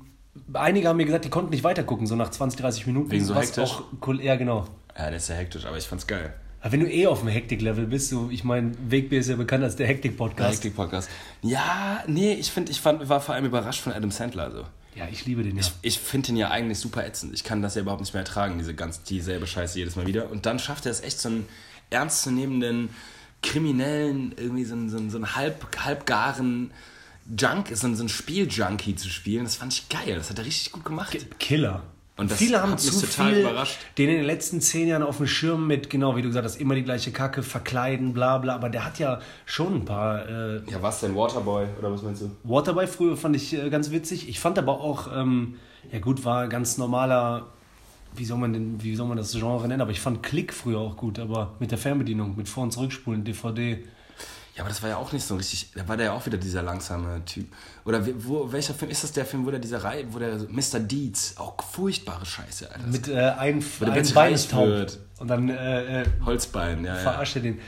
Speaker 2: einige haben mir gesagt, die konnten nicht weitergucken, so nach 20, 30 Minuten.
Speaker 3: Wegen so hektisch?
Speaker 2: Auch, cool- ja, genau.
Speaker 3: Ja, der ist ja hektisch, aber ich fand's geil.
Speaker 2: Aber wenn du eh auf dem Hektik-Level bist, so, ich meine, Wegbier ist ja bekannt als der Hektik-Podcast.
Speaker 3: Hektik-Podcast. Ja, nee, ich finde, ich fand, war vor allem überrascht von Adam Sandler. So.
Speaker 2: Ja, ich liebe den ja.
Speaker 3: Ich finde ihn ja eigentlich super ätzend. Ich kann das ja überhaupt nicht mehr ertragen, diese ganz dieselbe Scheiße jedes Mal wieder. Und dann schafft er es echt so einen ernstzunehmenden, kriminellen, irgendwie so einen, so einen, so einen halb, halbgaren Junk, so einen, so einen Spieljunkie zu spielen. Das fand ich geil. Das hat er richtig gut gemacht.
Speaker 2: Killer.
Speaker 3: Und das
Speaker 2: Viele haben zu
Speaker 3: total
Speaker 2: viel
Speaker 3: überrascht.
Speaker 2: den in den letzten zehn Jahren auf dem Schirm mit, genau wie du gesagt hast, immer die gleiche Kacke, verkleiden, bla bla. Aber der hat ja schon ein paar. Äh,
Speaker 3: Ja, was denn? Waterboy oder was meinst du?
Speaker 2: Waterboy früher fand ich äh, ganz witzig. Ich fand aber auch, ähm, ja gut, war ganz normaler, wie soll man denn, wie soll man das Genre nennen? Aber ich fand Klick früher auch gut, aber mit der Fernbedienung, mit Vor- und Zurückspulen, DVD.
Speaker 3: Ja, aber das war ja auch nicht so richtig. Da war der ja auch wieder dieser langsame Typ. Oder wo, welcher Film ist das der Film, wo der dieser Reihe, wo der Mr. Deeds, auch furchtbare Scheiße, Alter.
Speaker 2: Mit äh, ein,
Speaker 3: der
Speaker 2: ein Bein ist taub. Und dann äh, äh,
Speaker 3: Holzbein, ja, ja.
Speaker 2: verarscht er den.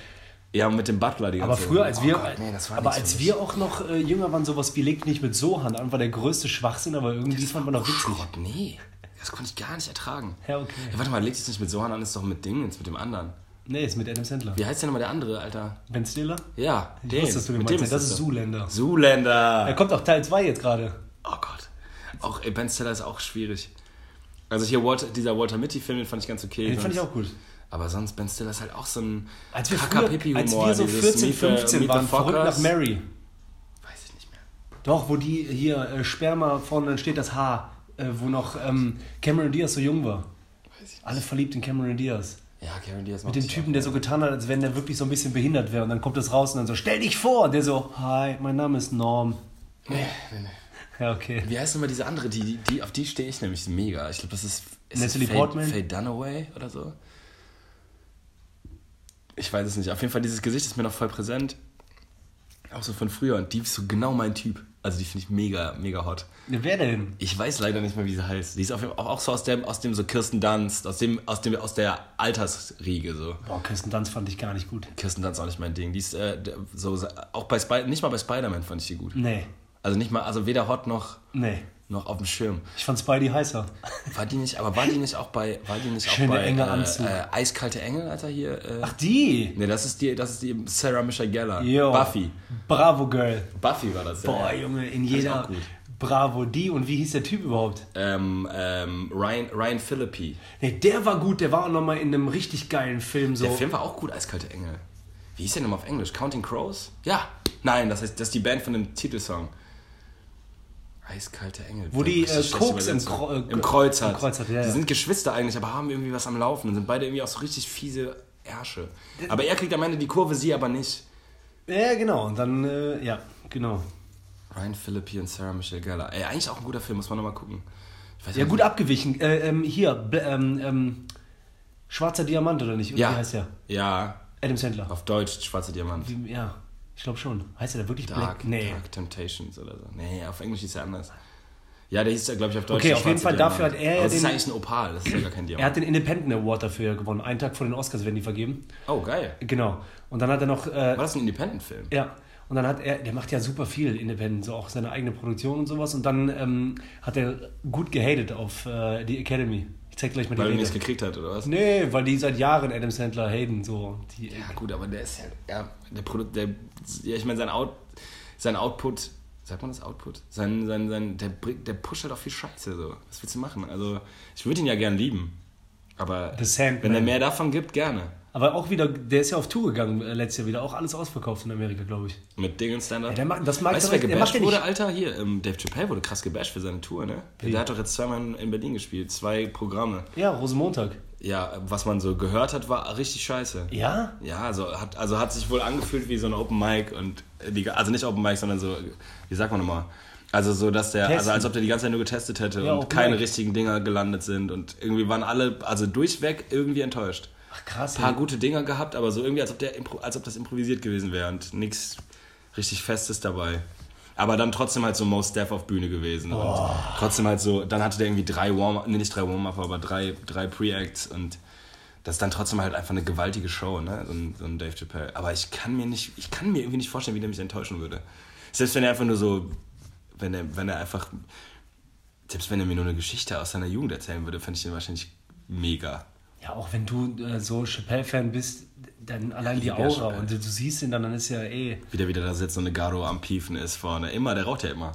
Speaker 3: Ja, und mit dem Butler die
Speaker 2: Aber
Speaker 3: ganze
Speaker 2: früher, als
Speaker 3: Oh
Speaker 2: wir,
Speaker 3: Gott, nee, das war
Speaker 2: aber als
Speaker 3: so
Speaker 2: wir auch noch äh, jünger waren, sowas wie legt nicht mit Sohan an, war der größte Schwachsinn, aber irgendwie fand man auch witzig.
Speaker 3: Schrott, nee. Das konnte ich gar nicht ertragen.
Speaker 2: Ja, okay.
Speaker 3: Ja, warte mal, legt es nicht mit Sohan an, ist doch mit Dingens, mit dem anderen.
Speaker 2: Nee, ist mit Adam Sandler.
Speaker 3: Wie heißt der nochmal der andere, Alter?
Speaker 2: Ben Stiller?
Speaker 3: Ja,
Speaker 2: Ich
Speaker 3: den.
Speaker 2: wusste, dass du den
Speaker 3: mit
Speaker 2: meinst.
Speaker 3: dem
Speaker 2: Das ist. Zoolander.
Speaker 3: Zoolander.
Speaker 2: Da kommt auch Teil 2 jetzt gerade.
Speaker 3: Oh Gott. Auch ey, Ben Stiller ist auch schwierig. Also hier Walter, dieser Walter Mitty-Film, den fand ich ganz okay.
Speaker 2: Den fand ich
Speaker 3: sonst-
Speaker 2: auch gut.
Speaker 3: Aber sonst, Ben Stiller ist halt auch so ein
Speaker 2: Als wir, früher, als wir so
Speaker 3: dieses
Speaker 2: 14,
Speaker 3: Meet the-
Speaker 2: 15
Speaker 3: Meet the
Speaker 2: waren, verrückt nach. Mary.
Speaker 3: Weiß ich nicht mehr.
Speaker 2: Doch, wo die hier äh, Sperma vorne, dann steht das Haar, äh, wo noch ähm, Cameron Diaz so jung war. Alle verliebt in Cameron Diaz.
Speaker 3: Ja, Karen Diaz
Speaker 2: Mit dem Typen, der so getan hat, als wenn der wirklich so ein bisschen behindert wäre. Und dann kommt das raus und dann so, stell dich vor. Und der so, hi, mein Name ist Norm. Ja, okay.
Speaker 3: Wie heißt nochmal diese andere? Die, die, die, auf die stehe ich nämlich mega. Ich glaube, das ist, ist
Speaker 2: Natalie Portman?
Speaker 3: Faye Dunaway oder so. Ich weiß es nicht. Auf jeden Fall, dieses Gesicht ist mir noch voll präsent. Auch so von früher. Und die ist so genau mein Typ. Also die finde ich mega, mega hot.
Speaker 2: Wer denn?
Speaker 3: Ich weiß leider nicht mehr, wie sie heißt. Die ist auf auch, auch so aus dem, aus dem so Kirsten Dunst, aus dem, aus dem, aus der Altersriege so.
Speaker 2: Boah, Kirsten Dunst fand ich gar nicht gut.
Speaker 3: Kirsten Dunst auch nicht mein Ding. Die ist äh, so, auch bei Spy nicht mal bei Spider-Man fand ich die gut.
Speaker 2: Nee,
Speaker 3: Also nicht mal, also weder hot noch,
Speaker 2: nee.
Speaker 3: Noch auf dem Schirm.
Speaker 2: Ich fand Spidey heißer.
Speaker 3: War die nicht, aber war die nicht auch bei, war die nicht auch
Speaker 2: Schöne,
Speaker 3: bei
Speaker 2: enge
Speaker 3: äh,
Speaker 2: Anzug.
Speaker 3: äh, Eiskalte Engel, Alter, hier? Äh,
Speaker 2: Ach, die!
Speaker 3: Nee, das ist die, das ist die Sarah Michelle Gellar.
Speaker 2: Jo.
Speaker 3: Buffy.
Speaker 2: Bravo, Girl.
Speaker 3: Buffy war das, ja.
Speaker 2: Boah, Junge, in jeder.
Speaker 3: auch gut.
Speaker 2: Bravo, die. Und wie hieß der Typ überhaupt?
Speaker 3: Ähm, ähm, Ryan, Ryan Philippi.
Speaker 2: Nee, der war gut. Der war auch nochmal in einem richtig geilen Film. So.
Speaker 3: Der Film war auch gut, Eiskalte Engel. Wie hieß der nochmal auf Englisch? Counting Crows? Ja. Nein, das heißt, das ist die Band von dem Titelsong. Eiskalte Engel.
Speaker 2: Wo die, äh, Koks im. Kro- äh,
Speaker 3: Im Kreuz hat.
Speaker 2: im Kreuz hat, ja,
Speaker 3: die
Speaker 2: ja.
Speaker 3: sind Geschwister eigentlich, aber haben irgendwie was am Laufen und sind beide irgendwie auch so richtig fiese Ärsche. Aber er kriegt am Ende die Kurve, sie aber nicht.
Speaker 2: Ja, genau. Und dann, äh, ja, genau.
Speaker 3: Ryan Philippi und Sarah Michelle Gellar. Ey, eigentlich auch ein guter Film, muss man nochmal gucken.
Speaker 2: Ja,
Speaker 3: nicht,
Speaker 2: gut abgewichen. Äh, ähm, hier, ähm, ähm, Schwarzer Diamant oder nicht? Wie
Speaker 3: Ja.
Speaker 2: heißt der?
Speaker 3: Ja,
Speaker 2: Adam Sandler.
Speaker 3: auf Deutsch Schwarzer Diamant.
Speaker 2: Wie, ja, ich glaube schon. Heißt der da wirklich
Speaker 3: Dark,
Speaker 2: Black? Nee.
Speaker 3: Dark Temptations oder so. Nee, auf Englisch hieß er anders. Ja, der hieß ja, glaube ich, auf Deutsch.
Speaker 2: Okay, auf jeden Fall, dafür
Speaker 3: Diamant.
Speaker 2: hat er ja
Speaker 3: Aber das ist
Speaker 2: den-
Speaker 3: eigentlich ein Opal, das ist ja gar kein Diamant.
Speaker 2: Er hat den Independent Award dafür gewonnen. Einen Tag vor den Oscars werden die vergeben.
Speaker 3: oh, geil.
Speaker 2: Genau. Und dann hat er noch. Äh,
Speaker 3: War das ein Independent-Film?
Speaker 2: Ja. Und dann hat er, der macht ja super viel Independent, so auch seine eigene Produktion und sowas. Und dann ähm, hat er gut gehatet auf äh, die Academy. Ich zeig gleich mal die
Speaker 3: Weil er nichts gekriegt hat, oder was?
Speaker 2: Nee, weil die seit Jahren Adam Sandler haten. So. Die,
Speaker 3: Ja, gut, aber der ist ja. ja der Produkt, der. Ja, ich meine, sein, Out, sein Output. Sagt man das Output? Sein, sein, sein, der, der pusht halt auch viel Scheiße. So. Was willst du machen? Also, ich würde ihn ja gern lieben. Aber wenn er mehr davon gibt, gerne.
Speaker 2: Aber auch wieder, der ist ja auf Tour gegangen äh, letztes Jahr wieder. Auch alles ausverkauft in Amerika, glaube ich.
Speaker 3: Mit Dingen Stand-up.
Speaker 2: Ja, der macht- das mag
Speaker 3: weißt du,
Speaker 2: er
Speaker 3: wer gebasht wurde, Alter? Hier, ähm, Dave Chappelle wurde krass gebasht für seine Tour, ne?
Speaker 2: Wie?
Speaker 3: Der hat doch jetzt zweimal in- in Berlin gespielt. Zwei Programme.
Speaker 2: Ja, Rosenmontag.
Speaker 3: Ja, was man so gehört hat, war richtig scheiße.
Speaker 2: Ja?
Speaker 3: Ja, also hat, also hat sich wohl angefühlt wie so ein Open Mic und äh, die, also nicht Open Mic, sondern so, wie sagt man nochmal? Also so, dass der,
Speaker 2: Testen.
Speaker 3: also als ob der die ganze Zeit nur getestet hätte
Speaker 2: Ja,
Speaker 3: und keine
Speaker 2: Mic.
Speaker 3: richtigen Dinger gelandet sind und irgendwie waren alle, also durchweg irgendwie enttäuscht.
Speaker 2: Ach krass.
Speaker 3: Ein paar
Speaker 2: ey.
Speaker 3: gute Dinger gehabt, aber so irgendwie, als ob, der, als ob das improvisiert gewesen wäre und nichts richtig Festes dabei. Aber dann trotzdem halt so Most Deaf auf Bühne gewesen. Und trotzdem halt so, dann hatte der irgendwie drei Warm-Up, nee, nicht drei Warm-Up, aber drei, drei Pre-Acts und Das ist dann trotzdem halt einfach eine gewaltige Show, ne? So ein, so ein Dave Chappelle. Aber ich kann mir nicht, ich kann mir irgendwie nicht vorstellen, wie der mich enttäuschen würde. Selbst wenn er einfach nur so, wenn er, wenn er einfach, selbst wenn er mir nur eine Geschichte aus seiner Jugend erzählen würde, fände ich den wahrscheinlich mega.
Speaker 2: Ja, auch wenn du äh, so Chappelle-Fan bist, dann allein die Aura
Speaker 3: Chappelle.
Speaker 2: und du, du siehst ihn dann, dann ist ja eh.
Speaker 3: Wie der wieder da sitzt und eine Garo am Piefen ist vorne. Immer, der raucht ja immer.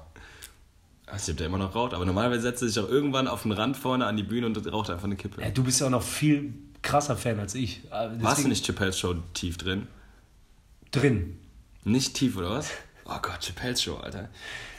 Speaker 3: Ich weiß nicht, ob der immer noch raucht, aber normalerweise setzt er sich auch irgendwann auf den Rand vorne an die Bühne und raucht einfach eine Kippe.
Speaker 2: Ja, du bist ja auch noch viel krasser Fan als ich. Äh,
Speaker 3: Warst du
Speaker 2: deswegen-
Speaker 3: nicht Chappelle's Show tief drin?
Speaker 2: drin?
Speaker 3: Nicht tief, oder was? Oh Gott, Chappelle's Show, Alter.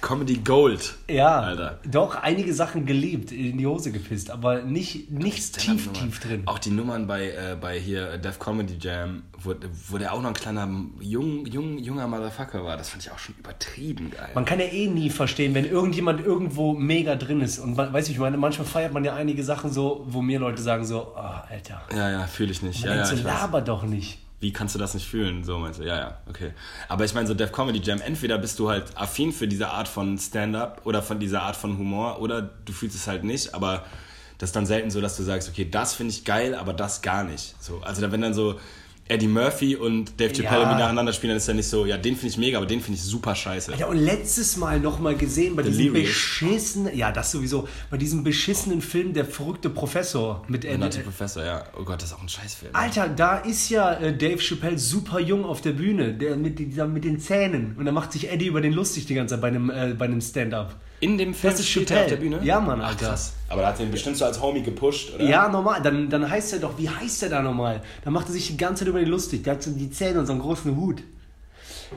Speaker 3: Comedy Gold.
Speaker 2: Ja,
Speaker 3: Alter.
Speaker 2: doch einige Sachen geliebt, in die Hose gepisst, aber nicht, nicht tief, tief drin.
Speaker 3: Auch die Nummern bei, äh, bei hier äh, Def Comedy Jam, wo, wo der auch noch ein kleiner, jung, jung, junger Motherfucker war, das fand ich auch schon übertrieben geil.
Speaker 2: Man kann ja eh nie verstehen, wenn irgendjemand irgendwo mega drin ist. Und man, weißt du, ich meine, manchmal feiert man ja einige Sachen so, wo mir Leute sagen so, ah, Alter,
Speaker 3: ja, ja, fühle ich nicht.
Speaker 2: man
Speaker 3: Ja, ja, ich
Speaker 2: so,
Speaker 3: weiß.
Speaker 2: laber doch nicht.
Speaker 3: Wie kannst du das nicht fühlen? So meinst du, ja, ja, okay. Aber ich meine, so Def Comedy Jam, entweder bist du halt affin für diese Art von Stand-up oder von dieser Art von Humor oder du fühlst es halt nicht, aber das ist dann selten so, dass du sagst, okay, das finde ich geil, aber das gar nicht. So, also wenn dann so Eddie Murphy und Dave Chappelle
Speaker 2: Ja.
Speaker 3: miteinander spielen, dann ist ja nicht so, ja, den finde ich mega, aber den finde ich super scheiße.
Speaker 2: Ja, und letztes Mal nochmal gesehen bei diesem
Speaker 3: Delirious.
Speaker 2: beschissenen, ja, das sowieso, bei diesem beschissenen Film Der verrückte Professor mit Ed,
Speaker 3: Nutty Professor, ja. Oh Gott, das ist auch ein Scheißfilm.
Speaker 2: Alter, da ist ja äh, Dave Chappelle super jung auf der Bühne, der mit, dieser, mit den Zähnen. Und da macht sich Eddie über den lustig die ganze Zeit bei einem, äh, bei einem Stand-up.
Speaker 3: In dem Film
Speaker 2: Das ist
Speaker 3: steht er auf der. Bühne?
Speaker 2: Ja, Mann,
Speaker 3: Ach,
Speaker 2: Alter.
Speaker 3: krass. Aber da hat er ihn bestimmt so als Homie gepusht, oder?
Speaker 2: Ja, normal. Dann, dann heißt er doch, wie heißt er da nochmal? Da macht er sich die ganze Zeit über den lustig. Der hat so die Zähne und so einen großen Hut.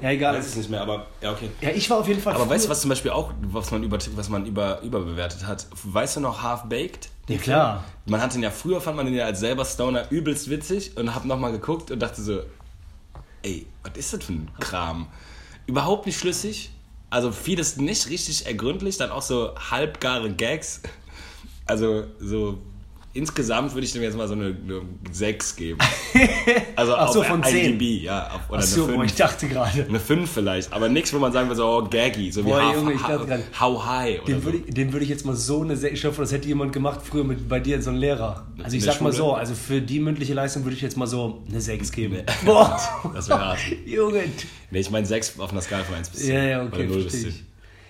Speaker 2: Ja, egal.
Speaker 3: Weiß es nicht mehr, aber ja, okay.
Speaker 2: Ja, ich war auf jeden Fall.
Speaker 3: Aber weißt du, was zum Beispiel auch, was man, über, was man über, überbewertet hat? Weißt du noch Half-Baked?
Speaker 2: Ja, klar.
Speaker 3: Man hat den ja, früher fand man den ja als selber Stoner übelst witzig und hab nochmal geguckt und dachte so, ey, was ist das für ein Kram? Überhaupt nicht schlüssig. Also vieles nicht richtig ergründlich, dann auch so halbgare Gags. Also so insgesamt würde ich dem jetzt mal so eine, eine 6 geben. Also
Speaker 2: Ach so,
Speaker 3: auf
Speaker 2: von 10.
Speaker 3: IMDb, ja. Auf, oder
Speaker 2: Achso,
Speaker 3: eine
Speaker 2: boah,
Speaker 3: 5.
Speaker 2: ich dachte gerade.
Speaker 3: Eine 5 vielleicht, aber nichts, wo man sagen würde, so, oh, gaggy, so wie
Speaker 2: Boah,
Speaker 3: How,
Speaker 2: Junge, ich dachte grad,
Speaker 3: how High oder
Speaker 2: Dem
Speaker 3: so.
Speaker 2: würde ich, dem würde ich jetzt mal so eine. Se- Ich hoffe, das hätte jemand gemacht früher mit, bei dir, so ein Lehrer. Also ich sag mal
Speaker 3: Schule?
Speaker 2: so, also für die mündliche Leistung würde ich jetzt mal so eine 6 geben. Boah!
Speaker 3: Das wäre hart.
Speaker 2: Junge!
Speaker 3: Nee, ich meine 6 auf einer Skala von 1 bis 10.
Speaker 2: Ja, ja,
Speaker 3: Oder
Speaker 2: okay,
Speaker 3: 0 bis
Speaker 2: verstehe
Speaker 3: 10.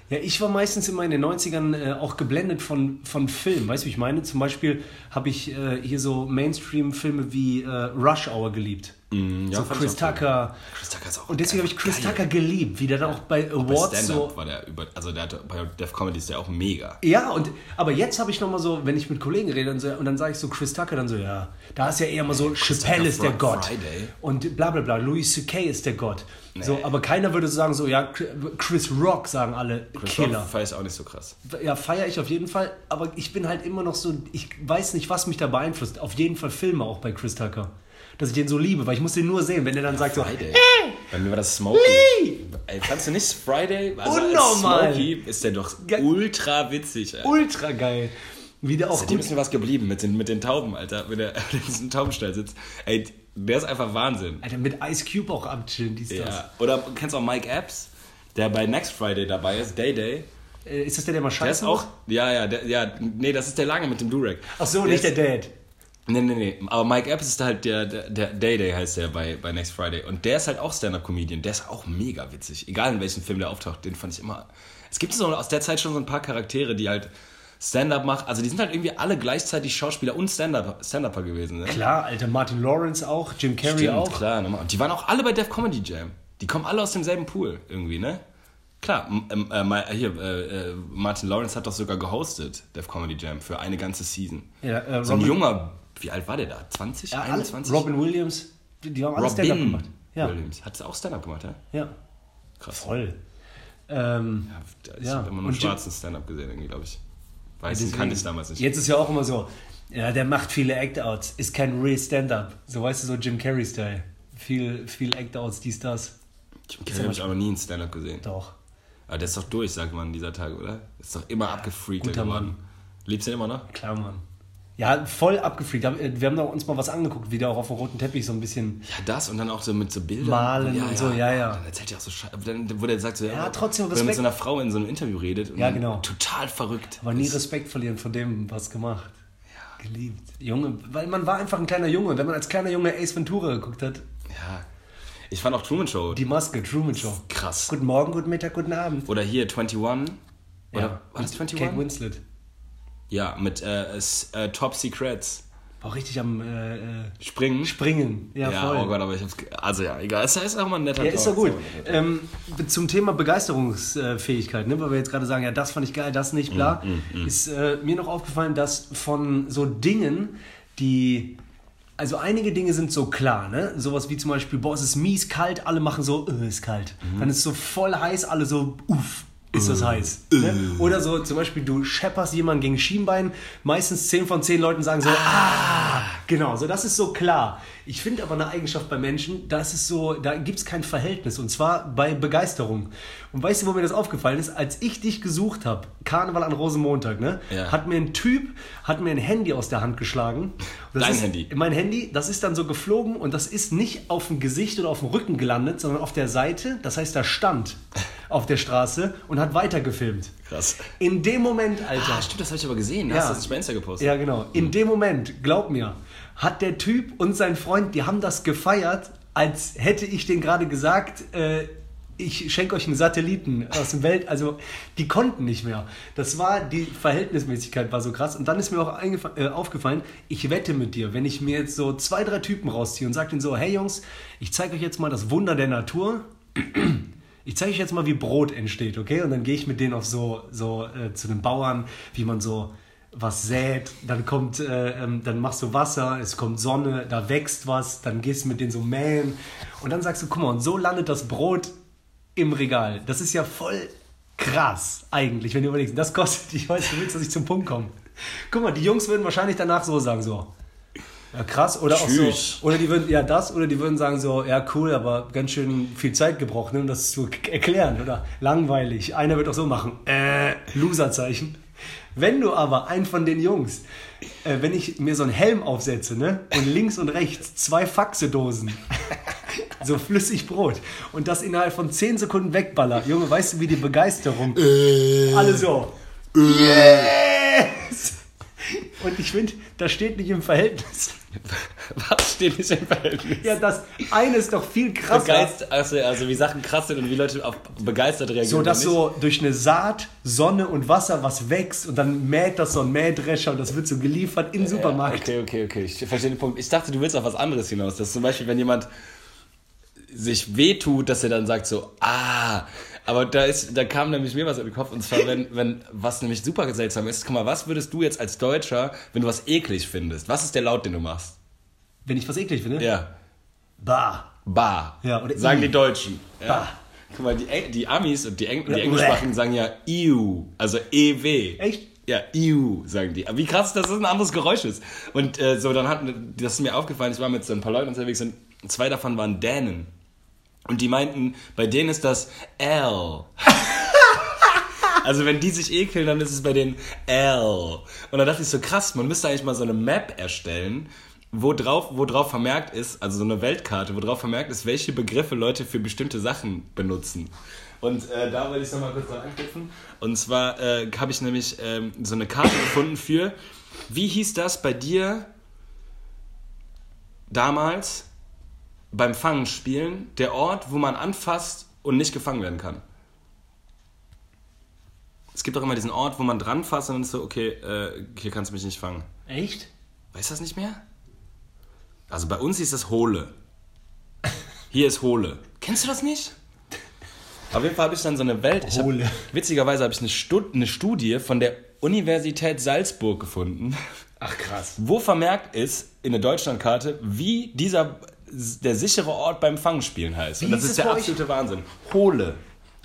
Speaker 2: Ja, ich war meistens immer in den 90ern äh, auch geblendet von, von Filmen. Weißt du, wie ich meine? Zum Beispiel habe ich äh, hier so Mainstream-Filme wie äh, Rush Hour geliebt.
Speaker 3: Mm, ja,
Speaker 2: so Chris Tucker.
Speaker 3: Chris Tucker ist auch
Speaker 2: Und deswegen habe ich Chris
Speaker 3: geil.
Speaker 2: Tucker geliebt, wie der dann auch bei Awards so.
Speaker 3: War der über, also der hatte, bei Def Comedy ist der auch mega.
Speaker 2: Ja, und aber jetzt habe ich noch mal so, wenn ich mit Kollegen rede und, so, und dann sage ich so Chris Tucker, dann so, ja, da ist ja eher mal so, Chappelle
Speaker 3: Tucker
Speaker 2: ist der
Speaker 3: Fri-
Speaker 2: Gott.
Speaker 3: Friday.
Speaker 2: Und bla bla bla, Louis C.K. ist der Gott. So, aber keiner würde so sagen, so, ja, Chris Rock sagen alle,
Speaker 3: Chris
Speaker 2: Killer.
Speaker 3: Rock fand ich auch nicht so krass.
Speaker 2: Ja, feiere ich auf jeden Fall, aber ich bin halt immer noch so, ich weiß nicht, was mich da beeinflusst. Auf jeden Fall Filme auch bei Chris Tucker. Dass ich den so liebe, weil ich muss den nur sehen, wenn der dann sagt so,
Speaker 3: Friday. Bei mir war das Smokey. Ey, fandst du nicht Friday? Also als
Speaker 2: Unnormal.
Speaker 3: Smokey ist der doch ultra witzig, ey.
Speaker 2: ultra geil. Wie der auch
Speaker 3: Seitdem
Speaker 2: gut
Speaker 3: ist mir was geblieben mit den, mit den Tauben, Alter. Wenn der in diesem Taubenstall sitzt. Ey, der ist einfach Wahnsinn.
Speaker 2: Alter, mit Ice Cube auch abchillen, dies, das.
Speaker 3: Ja. Oder kennst du auch Mike Epps, der bei Next Friday dabei ist, Day Day.
Speaker 2: Äh, Ist das der, der mal
Speaker 3: Der
Speaker 2: scheiße
Speaker 3: ist auch, ja, ja, der, ja, nee, das ist der lange mit dem Durek.
Speaker 2: Ach so, nicht der
Speaker 3: ist,
Speaker 2: Dad.
Speaker 3: Nee, nee, nee. Aber Mike Epps ist halt der, der, der Day Day heißt der bei, bei Next Friday. Und der ist halt auch Stand-Up-Comedian. Der ist auch mega witzig. Egal in welchem Film der auftaucht, den fand ich immer. Es gibt so aus der Zeit schon so ein paar Charaktere, die halt Stand-Up machen. Also die sind halt irgendwie alle gleichzeitig Schauspieler und Stand-Up- Stand-Upper gewesen. Ne?
Speaker 2: Klar, Alter, Martin Lawrence auch, Jim Carrey
Speaker 3: Stimmt,
Speaker 2: auch.
Speaker 3: klar. normal. Und die waren auch alle bei Def Comedy Jam. Die kommen alle aus demselben Pool irgendwie, ne? Klar, ähm, äh, mal- hier, äh, äh, Martin Lawrence hat doch sogar gehostet, Def Comedy Jam, für eine ganze Season.
Speaker 2: Ja, äh,
Speaker 3: so ein
Speaker 2: Robin-
Speaker 3: junger, wie alt war der da? 20,
Speaker 2: Ja, alle,
Speaker 3: 21?
Speaker 2: Robin Williams, die, die haben alles Stand-up gemacht. Ja,
Speaker 3: Williams. Hat auch Stand-Up gemacht, ja?
Speaker 2: ja,
Speaker 3: Krass.
Speaker 2: voll. Ähm,
Speaker 3: Ja, ich
Speaker 2: Ja,
Speaker 3: habe immer nur
Speaker 2: und
Speaker 3: schwarzen Stand-Up gesehen, irgendwie, glaube ich. Weißen
Speaker 2: deswegen-
Speaker 3: kannte ich damals nicht.
Speaker 2: Jetzt ist ja auch immer so, ja, der macht viele Act-Outs, ist kein real Stand-up. So weißt du, so Jim Carrey-Style. Viel, viel Act-Outs, dies, das.
Speaker 3: Jim Carrey habe ich aber nie in Stand-Up gesehen.
Speaker 2: Doch.
Speaker 3: Aber der ist doch durch, sagt man, dieser Tag, oder? Ist doch immer abgefreakt
Speaker 2: guter
Speaker 3: geworden.
Speaker 2: Mann.
Speaker 3: Liebst du ihn immer noch?
Speaker 2: Klar, Mann. Ja, voll abgefreakt. Äh, Wir haben uns mal was angeguckt, wie der auch auf dem roten Teppich so ein bisschen.
Speaker 3: Ja, das und dann auch so mit so Bildern.
Speaker 2: Malen und so, ja, ja.
Speaker 3: Dann erzählt er auch so Scheiße. Dann, wo der sagt so,
Speaker 2: Ja, trotzdem
Speaker 3: Wo er mit
Speaker 2: Respekt.
Speaker 3: so einer Frau in so einem Interview redet. Und
Speaker 2: Ja, genau.
Speaker 3: Total verrückt.
Speaker 2: Aber nie Respekt verlieren von dem, was gemacht. geliebt. Junge, weil man war einfach ein kleiner Junge. Wenn man als kleiner Junge Ace Ventura geguckt hat,
Speaker 3: Ja. Ich fand auch Truman Show
Speaker 2: die Maske, Truman Show.
Speaker 3: krass.
Speaker 2: Guten Morgen, guten Mittag, guten Abend.
Speaker 3: Oder hier 21. Oder
Speaker 2: Ja.
Speaker 3: war das 21?
Speaker 2: Kate Winslet.
Speaker 3: Ja, mit äh, äh, Top Secrets.
Speaker 2: War richtig am äh, äh,
Speaker 3: Springen.
Speaker 2: Springen. Ja,
Speaker 3: Ja,
Speaker 2: voll.
Speaker 3: oh Gott, aber ich hab's. Also ja, egal. Es ist auch mal ein netter
Speaker 2: Ja, ist
Speaker 3: Talk.
Speaker 2: doch gut.
Speaker 3: Ist auch netter Talk.
Speaker 2: Ähm, zum Thema Begeisterungsfähigkeit, ne, weil wir jetzt gerade sagen, ja, das fand ich geil, das nicht, bla,
Speaker 3: Mm,
Speaker 2: ist äh, mir noch aufgefallen, dass von so Dingen, die. Also einige Dinge sind so klar, ne? Sowas wie zum Beispiel, boah, es ist mies kalt, alle machen so, äh, ist kalt.
Speaker 3: Mhm.
Speaker 2: Dann ist es so voll heiß, alle so, uff, ist das heiß. Ne?
Speaker 3: Äh.
Speaker 2: Oder so zum Beispiel, du schepperst jemanden gegen Schienbein, meistens 10 von 10 Leuten sagen so, ah, genau, so das ist so klar. Ich finde aber eine Eigenschaft bei Menschen, da ist so, da gibt es kein Verhältnis und zwar bei Begeisterung. Und weißt du, wo mir das aufgefallen ist? Als ich dich gesucht habe, Karneval an Rosenmontag, ne?
Speaker 3: Ja.
Speaker 2: Hat mir ein Typ, hat mir ein Handy aus der Hand geschlagen. Das
Speaker 3: Dein
Speaker 2: ist,
Speaker 3: Handy?
Speaker 2: Mein Handy, das ist dann so geflogen und das ist nicht auf dem Gesicht oder auf dem Rücken gelandet, sondern auf der Seite. Das heißt, da stand auf der Straße und hat weitergefilmt.
Speaker 3: Krass.
Speaker 2: In dem Moment, Alter.
Speaker 3: Ah, stimmt, das habe ich aber gesehen. Hast du das nicht bei Insta gepostet?
Speaker 2: Ja, genau. In dem Moment, glaub mir, hat der Typ und sein Freund, die haben das gefeiert, als hätte ich denen gerade gesagt, äh, ich schenke euch einen Satelliten aus dem Welt. Also, die konnten nicht mehr. Das war, die Verhältnismäßigkeit war so krass. Und dann ist mir auch äh, aufgefallen, ich wette mit dir, wenn ich mir jetzt so zwei, drei Typen rausziehe und sage denen so, hey Jungs, ich zeige euch jetzt mal das Wunder der Natur. Ich zeige euch jetzt mal, wie Brot entsteht, okay? Und dann gehe ich mit denen auf so, so äh, zu den Bauern, wie man so was sät, dann kommt, äh, ähm, dann machst du Wasser, es kommt Sonne, da wächst was, dann gehst du mit denen so mähen und dann sagst du, guck mal, und so landet das Brot im Regal. Das ist ja voll krass eigentlich, wenn du überlegst. Das kostet, ich weiß, du willst, dass ich zum Punkt komme. Guck mal, die Jungs würden wahrscheinlich danach so sagen, so, ja, krass. Oder auch
Speaker 3: Tschüss.
Speaker 2: so. Oder die würden, ja, das, oder die würden sagen so, ja, cool, aber ganz schön viel Zeit gebraucht, ne, um das zu erklären. Oder langweilig. Einer wird auch so machen, äh, Loserzeichen. Wenn du aber einen von den Jungs, äh, wenn ich mir so einen Helm aufsetze, ne, und links und rechts zwei Faxedosen, so flüssig Brot, und das innerhalb von 10 Sekunden wegballer, Junge, weißt du, wie die Begeisterung, alle so, yes! Und ich finde, das steht nicht im Verhältnis.
Speaker 3: Was steht nicht im Verhältnis?
Speaker 2: Ja, das eine ist doch viel krasser.
Speaker 3: Begeistert, also, also wie Sachen krass sind und wie Leute auf begeistert reagieren.
Speaker 2: So, dass so durch eine Saat, Sonne und Wasser was wächst und dann mäht das so ein Mähdrescher und das wird so geliefert im Supermarkt.
Speaker 3: Okay, okay, okay. Ich verstehe den Punkt. Ich dachte, du willst auf was anderes hinaus. Dass zum Beispiel, wenn jemand sich wehtut, dass er dann sagt so, ah, aber da ist, da kam nämlich mir was in den Kopf und zwar, wenn, wenn, was nämlich super seltsam ist, guck mal, was würdest du jetzt als Deutscher, wenn du was eklig findest? Was ist der Laut, den du machst?
Speaker 2: Wenn ich was eklig finde?
Speaker 3: Ja.
Speaker 2: Bah.
Speaker 3: Ba.
Speaker 2: Ja, oder
Speaker 3: sagen
Speaker 2: I.
Speaker 3: die Deutschen. Ja.
Speaker 2: Ba.
Speaker 3: Guck mal, die, die Amis und die, Eng die Englischsprachigen sagen ja EU, also EW.
Speaker 2: Echt?
Speaker 3: Ja, EU, sagen die. Aber wie krass, dass das ein anderes Geräusch ist. Und äh, so, dann hat, das ist mir aufgefallen, ich war mit so ein paar Leuten unterwegs und zwei davon waren Dänen. Und die meinten, bei denen ist das L. Also wenn die sich ekeln, dann ist es bei denen L. Und dann dachte ich so, krass, man müsste eigentlich mal so eine Map erstellen, wo drauf, wo drauf vermerkt ist, also so eine Weltkarte, wo drauf vermerkt ist, welche Begriffe Leute für bestimmte Sachen benutzen. Und äh, da wollte ich nochmal kurz dran anknüpfen. Und zwar äh, habe ich nämlich ähm, so eine Karte gefunden für, wie hieß das bei dir damals beim Fangen spielen, der Ort, wo man anfasst und nicht gefangen werden kann? Es gibt auch immer diesen Ort, wo man dran fasst und dann ist so, okay, äh, hier kannst du mich nicht fangen.
Speaker 2: Echt?
Speaker 3: Weißt du das nicht mehr? Also bei uns hieß das Hohle. Hier ist Hohle. Kennst du das nicht? Auf jeden Fall habe ich dann so eine Welt. Ich hab,
Speaker 2: Hohle.
Speaker 3: witzigerweise habe ich eine, Stud eine Studie von der Universität Salzburg gefunden,
Speaker 2: Ach krass.
Speaker 3: wo vermerkt ist in der Deutschlandkarte, wie dieser der sichere Ort beim Fangspielen heißt.
Speaker 2: Wie
Speaker 3: Und das ist der
Speaker 2: bei euch?
Speaker 3: absolute Wahnsinn. Hohle.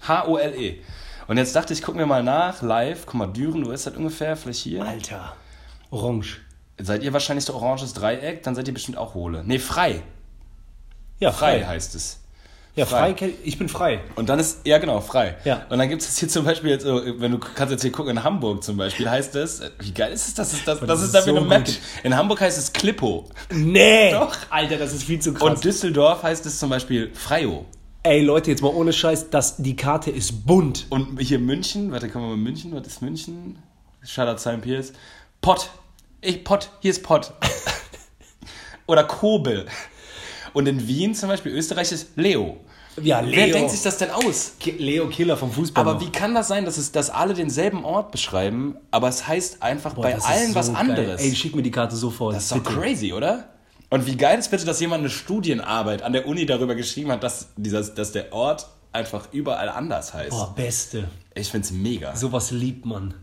Speaker 3: H-O-L-E. Und jetzt dachte ich, guck mir mal nach, live. Guck mal, Düren, wo ist das ungefähr? Vielleicht hier?
Speaker 2: Alter. Orange.
Speaker 3: Seid ihr wahrscheinlich so oranges Dreieck, dann seid ihr bestimmt auch Hohle. Nee, frei.
Speaker 2: Ja,
Speaker 3: Frei heißt es.
Speaker 2: Ja, frei.
Speaker 3: frei.
Speaker 2: Ich bin frei.
Speaker 3: Und dann ist, ja genau, frei.
Speaker 2: Ja.
Speaker 3: Und dann gibt es hier zum Beispiel, jetzt, so, wenn du kannst jetzt hier gucken, in Hamburg zum Beispiel heißt es, äh, wie geil ist es, das ist, das, das
Speaker 2: das
Speaker 3: ist
Speaker 2: ist
Speaker 3: da
Speaker 2: so
Speaker 3: eine Map. In Hamburg heißt es Klippo.
Speaker 2: Nee.
Speaker 3: Doch.
Speaker 2: Alter, das ist viel zu krass.
Speaker 3: Und Düsseldorf heißt es zum Beispiel Freio.
Speaker 2: Ey, Leute, jetzt mal ohne Scheiß, das, die Karte ist bunt.
Speaker 3: Und hier München, warte, kommen wir mal München, was ist München? Shoutout Simon Pierce. Pott. Ich, Pott, hier ist Pott. Oder Kobel. Und in Wien zum Beispiel, Österreich ist Leo.
Speaker 2: Ja,
Speaker 3: Wer
Speaker 2: Leo.
Speaker 3: denkt sich das denn aus?
Speaker 2: Leo Killer vom Fußball.
Speaker 3: Aber
Speaker 2: noch.
Speaker 3: wie kann das sein, dass, es, dass alle denselben Ort beschreiben, aber es heißt einfach
Speaker 2: Boah,
Speaker 3: bei allen
Speaker 2: so
Speaker 3: was
Speaker 2: geil.
Speaker 3: anderes?
Speaker 2: Ey, schick mir die Karte sofort.
Speaker 3: das ist doch crazy, oder? Und wie geil ist bitte, dass jemand eine Studienarbeit an der Uni darüber geschrieben hat, dass, dieses, dass der Ort einfach überall anders heißt.
Speaker 2: Boah, beste.
Speaker 3: Ich find's mega.
Speaker 2: Sowas liebt man.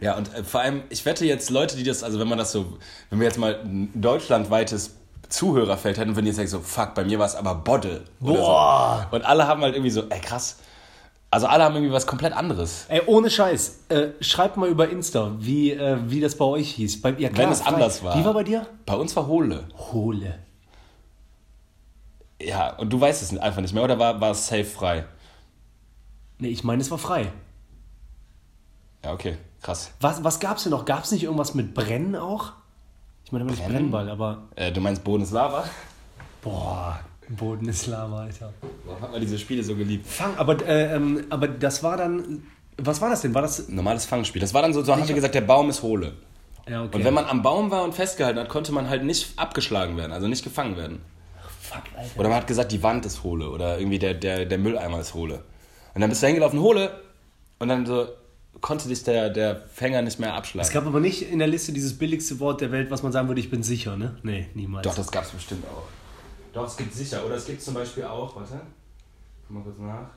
Speaker 3: Ja, und äh, vor allem, ich wette jetzt Leute, die das, also wenn man das so, wenn wir jetzt mal ein deutschlandweites Zuhörerfeld hätten, wenn die jetzt sagen so, fuck, bei mir war es aber Bodde.
Speaker 2: Boah.
Speaker 3: So. Und alle haben halt irgendwie so, ey krass. Also alle haben irgendwie was komplett anderes.
Speaker 2: Ey, ohne Scheiß. Äh, schreibt mal über Insta, wie, äh, wie das bei euch hieß. Bei, ja,
Speaker 3: Wenn es anders war.
Speaker 2: Wie war bei dir?
Speaker 3: Bei uns war Hohle.
Speaker 2: Hole.
Speaker 3: Ja, und du weißt es einfach nicht mehr, oder war, war es safe frei?
Speaker 2: Nee, ich meine, es war frei.
Speaker 3: Ja, okay, krass.
Speaker 2: Was, was gab's denn noch? Gab's nicht irgendwas mit Brennen auch? Ich meine aber nicht? Brennball, aber.
Speaker 3: Äh, du meinst Boden ist Lava?
Speaker 2: Boah, Boden ist Lava, Alter.
Speaker 3: Warum hat man diese Spiele so geliebt?
Speaker 2: Fang, aber, äh, ähm, aber das war dann. Was war das denn? War das.
Speaker 3: Normales Fangspiel. Das war dann so, so haben wir gesagt, der Baum ist Hohle.
Speaker 2: Ja, okay.
Speaker 3: Und wenn man am Baum war und festgehalten hat, konnte man halt nicht abgeschlagen werden, also nicht gefangen werden.
Speaker 2: Fuck, Alter.
Speaker 3: Oder man hat gesagt, die Wand ist hohle oder irgendwie der, der, der Mülleimer ist hohle. Und dann bist du hingelaufen, hohle. Und dann so konnte dich der, der Fänger nicht mehr abschlagen.
Speaker 2: Es gab aber nicht in der Liste dieses billigste Wort der Welt, was man sagen würde, ich bin sicher, ne? Nee, niemals.
Speaker 3: Doch, das gab es bestimmt auch. Doch, es gibt sicher. Oder es gibt zum Beispiel auch, warte, guck mal kurz nach.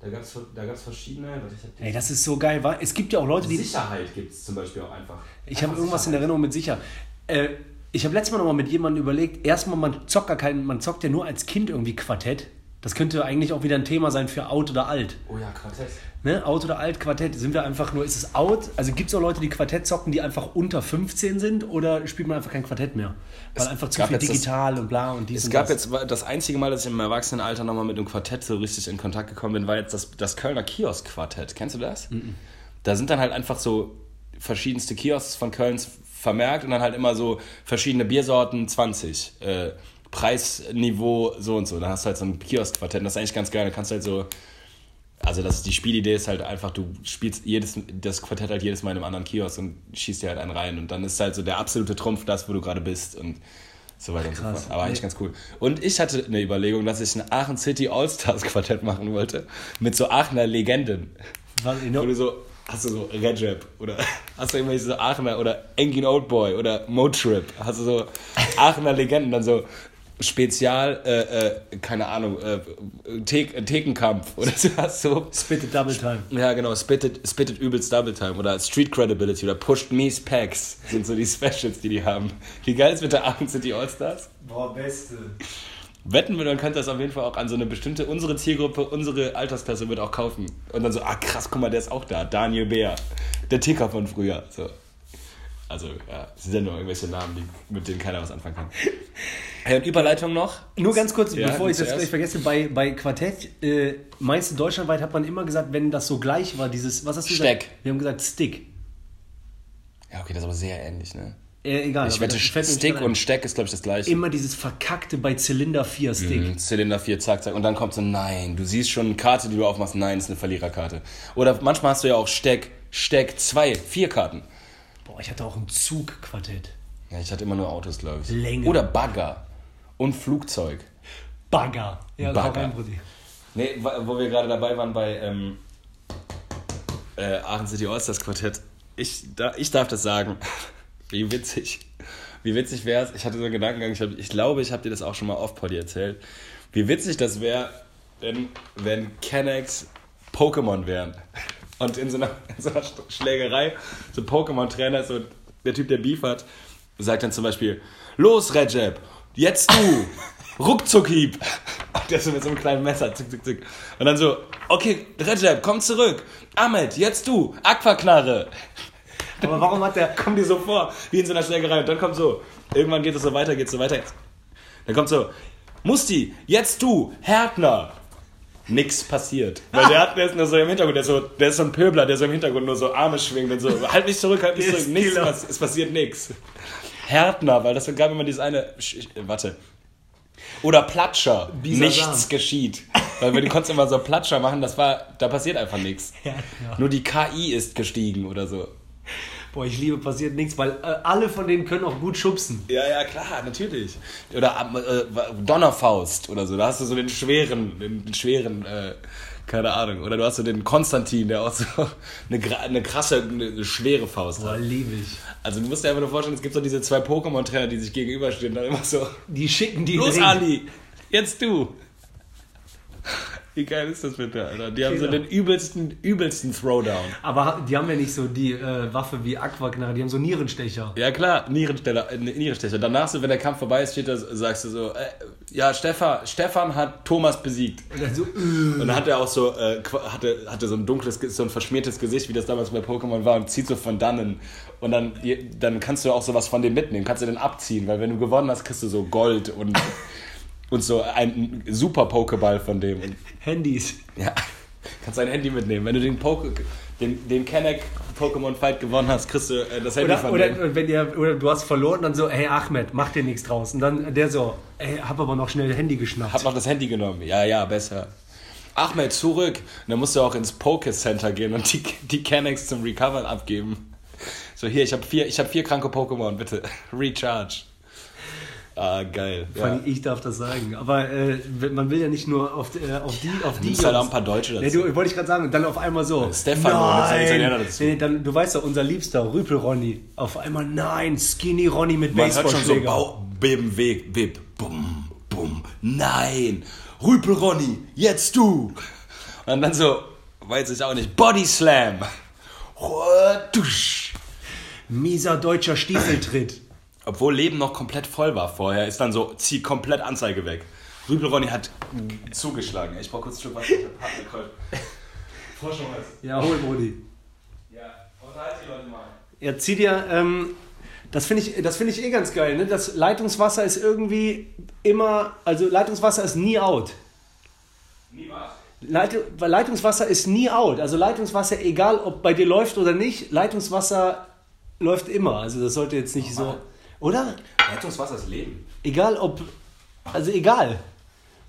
Speaker 3: Da gab es da gab's verschiedene.
Speaker 2: Ey, das ist so geil. wa? Es gibt ja auch Leute, die.
Speaker 3: Sicherheit gibt es zum Beispiel auch einfach.
Speaker 2: Ich habe irgendwas in Erinnerung mit sicher. Äh, ich habe letztes Mal noch mal mit jemandem überlegt, erstmal, man zockt gar keinen, man zockt ja nur als Kind irgendwie Quartett. Das könnte eigentlich auch wieder ein Thema sein für Out oder Alt.
Speaker 3: Oh ja, Quartett.
Speaker 2: Ne? Out oder Alt, Quartett, sind wir einfach nur, ist es Out? Also gibt es auch Leute, die Quartett zocken, die einfach unter 15 sind oder spielt man einfach kein Quartett mehr? Weil
Speaker 3: Es
Speaker 2: einfach zu viel
Speaker 3: jetzt das-
Speaker 2: digital und bla und dies
Speaker 3: Es
Speaker 2: und
Speaker 3: gab
Speaker 2: das.
Speaker 3: jetzt das einzige Mal, dass ich im Erwachsenenalter nochmal mit einem Quartett so richtig in Kontakt gekommen bin, war jetzt das, das Kölner Kiosk-Quartett. Kennst du das? Da sind dann halt einfach so verschiedenste Kiosks von Kölns vermerkt und dann halt immer so verschiedene Biersorten 20. Äh, Preisniveau so und so. Dann hast du halt so ein Kiosk-Quartett. Das ist eigentlich ganz geil. Da kannst du halt so. Also das, die Spielidee ist halt einfach, du spielst jedes, das Quartett halt jedes Mal in einem anderen Kiosk und schießt dir halt einen rein. Und dann ist halt so der absolute Trumpf das, wo du gerade bist. Und so weiter und so fort. Aber eigentlich ganz cool. Und ich hatte eine Überlegung, dass ich ein Aachen City All-Stars Quartett machen wollte. Mit so Aachener Legenden.
Speaker 2: Was,
Speaker 3: Wo du so, hast du so Redjab oder hast du irgendwelche so Aachener oder Engin Oldboy oder Motrip. Hast du so Aachener Legenden, dann so Spezial, äh, äh, keine Ahnung, äh, Thek Thekenkampf oder so. Hast du
Speaker 2: Spit it Double Time.
Speaker 3: ja, genau, Spitted, Spitted übelst Double Time oder Street Credibility oder Pushed Me's Packs sind so die Specials, die die haben. Wie geil ist mit der Aachen City All-Stars?
Speaker 2: Boah, beste.
Speaker 3: Wetten wir, dann könnt ihr das auf jeden Fall auch an so eine bestimmte, unsere Zielgruppe, unsere Altersklasse wird auch kaufen. Und dann so, ah krass, guck mal, der ist auch da, Daniel Bär, der Ticker von früher. So. Also, ja, es sind ja nur irgendwelche Namen, die, mit denen keiner was anfangen kann. Hey, und Überleitung noch?
Speaker 2: Nur ganz kurz,
Speaker 3: Ja,
Speaker 2: bevor ich das gleich vergesse, bei, bei Quartett, äh, meinst du, deutschlandweit hat man immer gesagt, wenn das so gleich war, dieses, was hast du
Speaker 3: Steck.
Speaker 2: gesagt? Wir haben gesagt Stick.
Speaker 3: Ja, okay, das ist aber sehr ähnlich, ne?
Speaker 2: Äh, egal.
Speaker 3: Ich wette, Stick und Steck ist, glaube ich, das gleiche.
Speaker 2: Immer dieses verkackte bei Zylinder 4 Stick.
Speaker 3: Mhm, Zylinder 4, zack, zack. Und dann kommt so, nein, du siehst schon eine Karte, die du aufmachst, nein, ist eine Verliererkarte. Oder manchmal hast du ja auch Steck, Steck, zwei, vier Karten.
Speaker 2: Boah, ich hatte auch ein Zugquartett.
Speaker 3: Ja, ich hatte immer nur Autos, glaube ich.
Speaker 2: Länge.
Speaker 3: Oder Bagger. Und Flugzeug.
Speaker 2: Bagger. Ja,
Speaker 3: Bagger. Nee, wo wir gerade dabei waren bei ähm, äh, Aachen City Allstars Quartett. Ich, da, ich darf das sagen. Wie witzig. Wie witzig wäre es, ich hatte so einen Gedankengang, ich, hab, ich glaube, ich habe dir das auch schon mal off-Poddy erzählt. Wie witzig das wäre, wenn, wenn Kennex Pokémon wären. Und in so einer, in so einer Sch- Schlägerei, so Pokémon-Trainer, so der Typ, der Beef hat, sagt dann zum Beispiel, los Recep, jetzt du, Ruckzuckhieb. Und der so mit so einem kleinen Messer, zick, zick, zick. Und dann so, okay, Recep, komm zurück. Ahmed, jetzt du, Aquaknarre.
Speaker 2: Aber warum hat der.
Speaker 3: Kommt dir so vor, wie in so einer Schlägerei. Und dann kommt so, irgendwann geht es so weiter, geht es so weiter. Dann kommt so, Musti, jetzt du, Härtner. Nix passiert. Weil der hat der ist nur so im Hintergrund, der ist, so, der ist so ein Pöbler, der so im Hintergrund nur so Arme schwingt und so, halt mich zurück, halt mich zurück, nichts, pass- es passiert nichts. Härtner, weil das gab immer dieses eine, Sch- warte. Oder Platscher,
Speaker 2: Bisasam.
Speaker 3: nichts geschieht. Weil wir die konntest immer so Platscher machen, das war, da passiert einfach nichts.
Speaker 2: Härtner.
Speaker 3: Nur die KI ist gestiegen oder so.
Speaker 2: Boah, ich liebe passiert nichts, weil äh, alle von denen können auch gut schubsen.
Speaker 3: Ja, ja, klar, natürlich. Oder äh, Donnerfaust oder so. Da hast du so den schweren, den, den schweren, äh, keine Ahnung. Oder du hast so den Konstantin, der auch so eine, eine krasse, eine schwere Faust
Speaker 2: Boah,
Speaker 3: hat.
Speaker 2: liebe ich.
Speaker 3: Also du musst dir einfach nur vorstellen, es gibt so diese zwei Pokémon-Trainer, die sich gegenüberstehen, dann immer so.
Speaker 2: Die schicken die
Speaker 3: Los. Andi, jetzt du. Wie geil ist das bitte, Alter? Die haben so
Speaker 2: Killer.
Speaker 3: den übelsten, übelsten Throwdown.
Speaker 2: Aber die haben ja nicht so die äh, Waffe wie Aquaknarre, die haben so Nierenstecher.
Speaker 3: Ja klar, Nierenstecher, äh, Nierenstecher. Danach, so, wenn der Kampf vorbei ist, steht da, sagst du so, äh, ja, Stefan, Stefan hat Thomas besiegt.
Speaker 2: Und dann so, äh,
Speaker 3: Und dann hat er auch so, äh, qu- hatte, hatte so ein dunkles, so ein verschmiertes Gesicht, wie das damals bei Pokémon war, und zieht so von dannen. Und dann, dann kannst du auch sowas von dem mitnehmen, kannst du den abziehen, weil wenn du gewonnen hast, kriegst du so Gold und, und so einen super Pokéball von dem.
Speaker 2: Handys.
Speaker 3: ja, kannst dein Handy mitnehmen. Wenn du den Poke, den, den Kenneck Pokémon Fight gewonnen hast, kriegst du äh, das Handy
Speaker 2: Oder,
Speaker 3: von
Speaker 2: oder,
Speaker 3: dem.
Speaker 2: wenn ihr, oder du hast verloren, dann so, hey Ahmed, mach dir nichts draus. Und dann der so, ey, hab aber noch schnell Handy geschnappt.
Speaker 3: Hab noch das Handy genommen. Ja, ja, besser. Ahmed, zurück. Und dann musst du auch ins Poke Center gehen und die, die Kennex zum Recovern abgeben. So, hier, ich habe vier, ich hab vier kranke Pokémon, bitte. Recharge. Ah, geil. Ja.
Speaker 2: allem, ich darf das sagen. Aber äh, man will ja nicht nur auf, äh, auf die, auf die.
Speaker 3: nimmst halt auch
Speaker 2: Jungs.
Speaker 3: ein paar Deutsche dazu.
Speaker 2: Nee, du, wollte ich gerade sagen, und dann auf einmal so.
Speaker 3: Stefano, du einen Italiener
Speaker 2: nein.
Speaker 3: dazu.
Speaker 2: Nee, dann, du weißt doch, unser Liebster, Rüpel Ronny. Auf einmal, nein, Skinny Ronny mit
Speaker 3: Man hört schon so. Baubeben, Weg, Web. Bum, bum. Nein. Rüpel Ronny, jetzt du. Und dann so, weiß ich auch nicht, Body Slam.
Speaker 2: Mieser deutscher Stiefeltritt.
Speaker 3: Obwohl Leben noch komplett voll war vorher, ist dann so, zieht komplett Anzeige weg. Rübel Ronny hat zugeschlagen. Ich brauch kurz ein Stück Wasser. Forschung was.
Speaker 2: Ja, hol Brudi.
Speaker 3: Ja, unterhalte die Leute mal.
Speaker 2: Ja, zieh dir, ähm, das finde ich, das finde ich eh ganz geil, ne? Das Leitungswasser ist irgendwie immer, also Leitungswasser ist nie out.
Speaker 3: Nie was?
Speaker 2: Weil Leitungswasser ist nie out. Also Leitungswasser, egal ob bei dir läuft oder nicht, Leitungswasser läuft immer. Also das sollte jetzt nicht so, oder?
Speaker 3: Leitungswasser ist Leben.
Speaker 2: Egal ob, also egal.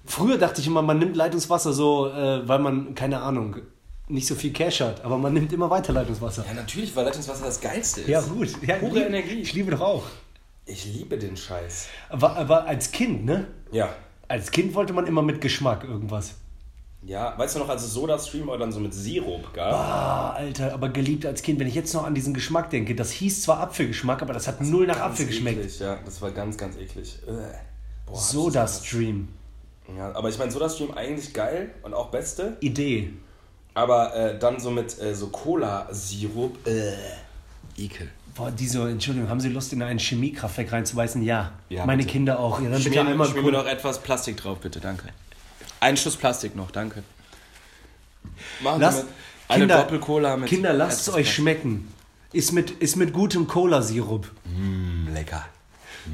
Speaker 2: Früher dachte ich immer, man nimmt Leitungswasser so, äh, weil man, keine Ahnung, nicht so viel Cash hat, aber man nimmt immer weiter Leitungswasser.
Speaker 3: Ja, natürlich, weil Leitungswasser das Geilste ist.
Speaker 2: Ja, gut. Ja,
Speaker 3: Pure
Speaker 2: lieb-
Speaker 3: Energie.
Speaker 2: Ich liebe doch auch.
Speaker 3: Ich liebe den Scheiß.
Speaker 2: Aber, aber als Kind, ne?
Speaker 3: Ja.
Speaker 2: Als Kind wollte man immer mit Geschmack irgendwas.
Speaker 3: Ja, weißt du noch, als es Soda-Stream oder dann so mit Sirup gab?
Speaker 2: Ah, Alter, aber geliebt als Kind. Wenn ich jetzt noch an diesen Geschmack denke, das hieß zwar Apfelgeschmack, aber das hat null nach Apfel geschmeckt.
Speaker 3: Eklig, ja, das war ganz, ganz eklig. Äh.
Speaker 2: Soda-Stream.
Speaker 3: Ja, aber ich meine, Soda-Stream eigentlich geil und auch beste.
Speaker 2: Idee.
Speaker 3: Aber äh, dann so mit äh, so Cola-Sirup. Äh. Ekel.
Speaker 2: Boah, diese, Entschuldigung, haben Sie Lust, in ein Chemiekraftwerk reinzuweisen? Ja.
Speaker 3: Ja,
Speaker 2: Meine
Speaker 3: bitte.
Speaker 2: Kinder auch. Ja, dann bitte einmal
Speaker 3: schmier mir noch etwas Plastik drauf, bitte, danke. Ein Schuss Plastik noch, danke. Machen
Speaker 2: Lasst,
Speaker 3: eine
Speaker 2: Kinder,
Speaker 3: Doppel-Cola mit.
Speaker 2: Kinder, lasst es euch schmecken. Ist mit, ist mit gutem Cola-Sirup.
Speaker 3: Mm, lecker.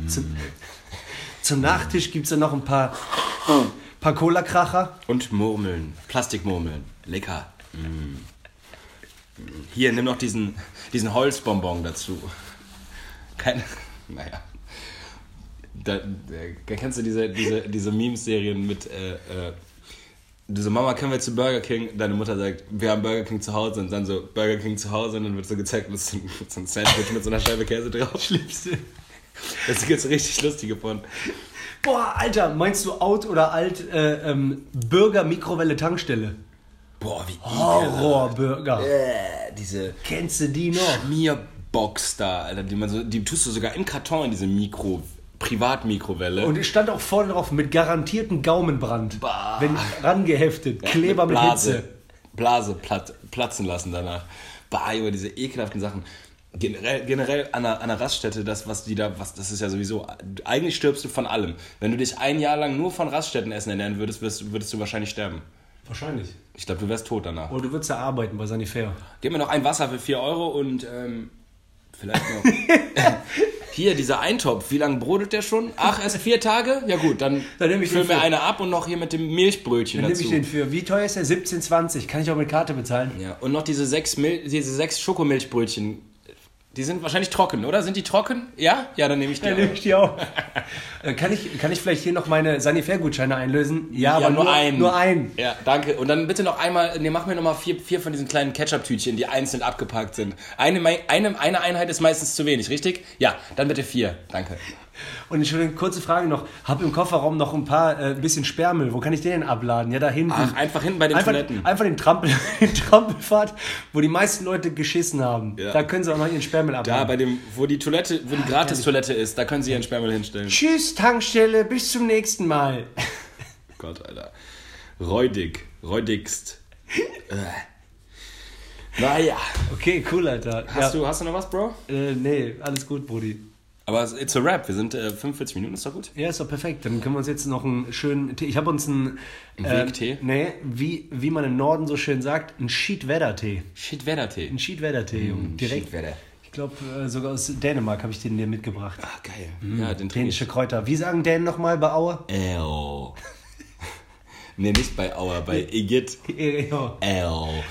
Speaker 2: Zum, zum Nachtisch gibt es dann noch ein paar, paar Cola-Kracher.
Speaker 3: Und Murmeln, Plastikmurmeln, lecker. Mm. Hier, nimm noch diesen, diesen Holzbonbon dazu. Keine, naja. Da, da, kennst du diese, diese, diese Memes-Serien mit, äh, äh, du so, Mama, können wir zu Burger King? Deine Mutter sagt, wir haben Burger King zu Hause und dann so, Burger King zu Hause und dann wird so gezeigt mit so, mit so einem Sandwich mit so einer Scheibe Käse drauf.
Speaker 2: Schlimmste.
Speaker 3: Das gibt's richtig lustige von.
Speaker 2: Boah, Alter, meinst du out oder alt äh, ähm, Burger Mikrowelle
Speaker 3: Boah, wie.
Speaker 2: Horrorburger.
Speaker 3: Äh, diese
Speaker 2: Kennst du die noch?
Speaker 3: Schmierbox da, Alter, die man so, die tust du sogar im Karton in diese Mikro, Privatmikrowelle.
Speaker 2: Und es stand auch vorne drauf mit garantierten Gaumenbrand.
Speaker 3: Bah.
Speaker 2: Wenn rangeheftet, Kleber mit,
Speaker 3: Blase,
Speaker 2: Hitze.
Speaker 3: Blase platt, platzen lassen danach. Bah, über diese ekelhaften Sachen. Generell, generell an, einer, an einer Raststätte, das, was die da, was, das ist ja sowieso, eigentlich stirbst du von allem. Wenn du dich ein Jahr lang nur von Raststättenessen ernähren würdest, würdest, würdest du wahrscheinlich sterben.
Speaker 2: Wahrscheinlich.
Speaker 3: Ich glaube, du wärst tot danach.
Speaker 2: Oder du würdest ja arbeiten bei Sanifair.
Speaker 3: Gib mir noch ein Wasser für 4 Euro und ähm, vielleicht noch. Hier, dieser Eintopf, wie lange brodelt der schon? Ach, erst vier Tage? Ja gut, dann,
Speaker 2: Dann nehm ich
Speaker 3: füll
Speaker 2: den
Speaker 3: mir eine ab und noch hier mit dem Milchbrötchen
Speaker 2: Dann nehme
Speaker 3: dazu.
Speaker 2: ich den für, wie teuer ist der? 17,20. Kann ich auch mit Karte bezahlen?
Speaker 3: Ja, und noch diese sechs, Mil diese sechs Schokomilchbrötchen. Die sind wahrscheinlich trocken, oder? Sind die trocken? Ja? Ja, dann nehme ich die.
Speaker 2: Dann
Speaker 3: auch.
Speaker 2: nehme ich die auch. Äh, kann, ich, kann ich vielleicht hier noch meine Sanifair-Gutscheine einlösen? Ja,
Speaker 3: Ja,
Speaker 2: aber
Speaker 3: nur einen.
Speaker 2: Nur einen.
Speaker 3: Ja, danke. Und dann bitte noch einmal, ne, mach mir noch mal vier, vier von diesen kleinen Ketchup-Tütchen, die einzeln abgepackt sind. Eine, eine, eine Einheit ist meistens zu wenig, richtig? Ja, dann bitte vier. Danke.
Speaker 2: Und Entschuldigung, kurze Frage noch. Hab im Kofferraum noch ein paar, äh, ein bisschen Sperrmüll. Wo kann ich den denn abladen? Ja, da hinten.
Speaker 3: Ach, einfach hinten bei den
Speaker 2: einfach,
Speaker 3: Toiletten.
Speaker 2: Einfach den, Trampel, den Trampelfahrt, wo die meisten Leute geschissen haben.
Speaker 3: Ja.
Speaker 2: Da können sie auch noch ihren Sperrmüll abladen.
Speaker 3: Da, bei dem, wo die Toilette, wo die Gratis-Toilette ist, da können Sie Ihren Sperrmüll hinstellen.
Speaker 2: Tschüss, Tankstelle. Bis zum nächsten Mal.
Speaker 3: Gott, Alter. Räudig. Räudigst. äh. Naja.
Speaker 2: Okay, cool, Alter.
Speaker 3: Hast,
Speaker 2: ja.
Speaker 3: du, hast du noch was, Bro?
Speaker 2: Äh, nee, alles gut, Brudi.
Speaker 3: Aber it's a rap. Wir sind äh, 45 Minuten, ist doch gut.
Speaker 2: Ja, ist doch perfekt. Dann können wir uns jetzt noch einen schönen Tee. Ich habe uns einen.
Speaker 3: Einen Wegtee?
Speaker 2: Nee, wie, wie man im Norden so schön sagt, einen Schiedwetter-Tee.
Speaker 3: Shit, Wettertee.
Speaker 2: Ein Schiedwetter-Tee, Junge. Direkt.
Speaker 3: Schiedwetter.
Speaker 2: Ich glaube, äh, sogar aus Dänemark habe ich den dir mitgebracht.
Speaker 3: Ah, geil. Ja, den
Speaker 2: Dänische. Kräuter. Wie sagen Dänen nochmal bei Aue?
Speaker 3: Ew. nee, nicht bei Auer, bei Igitt. Ew.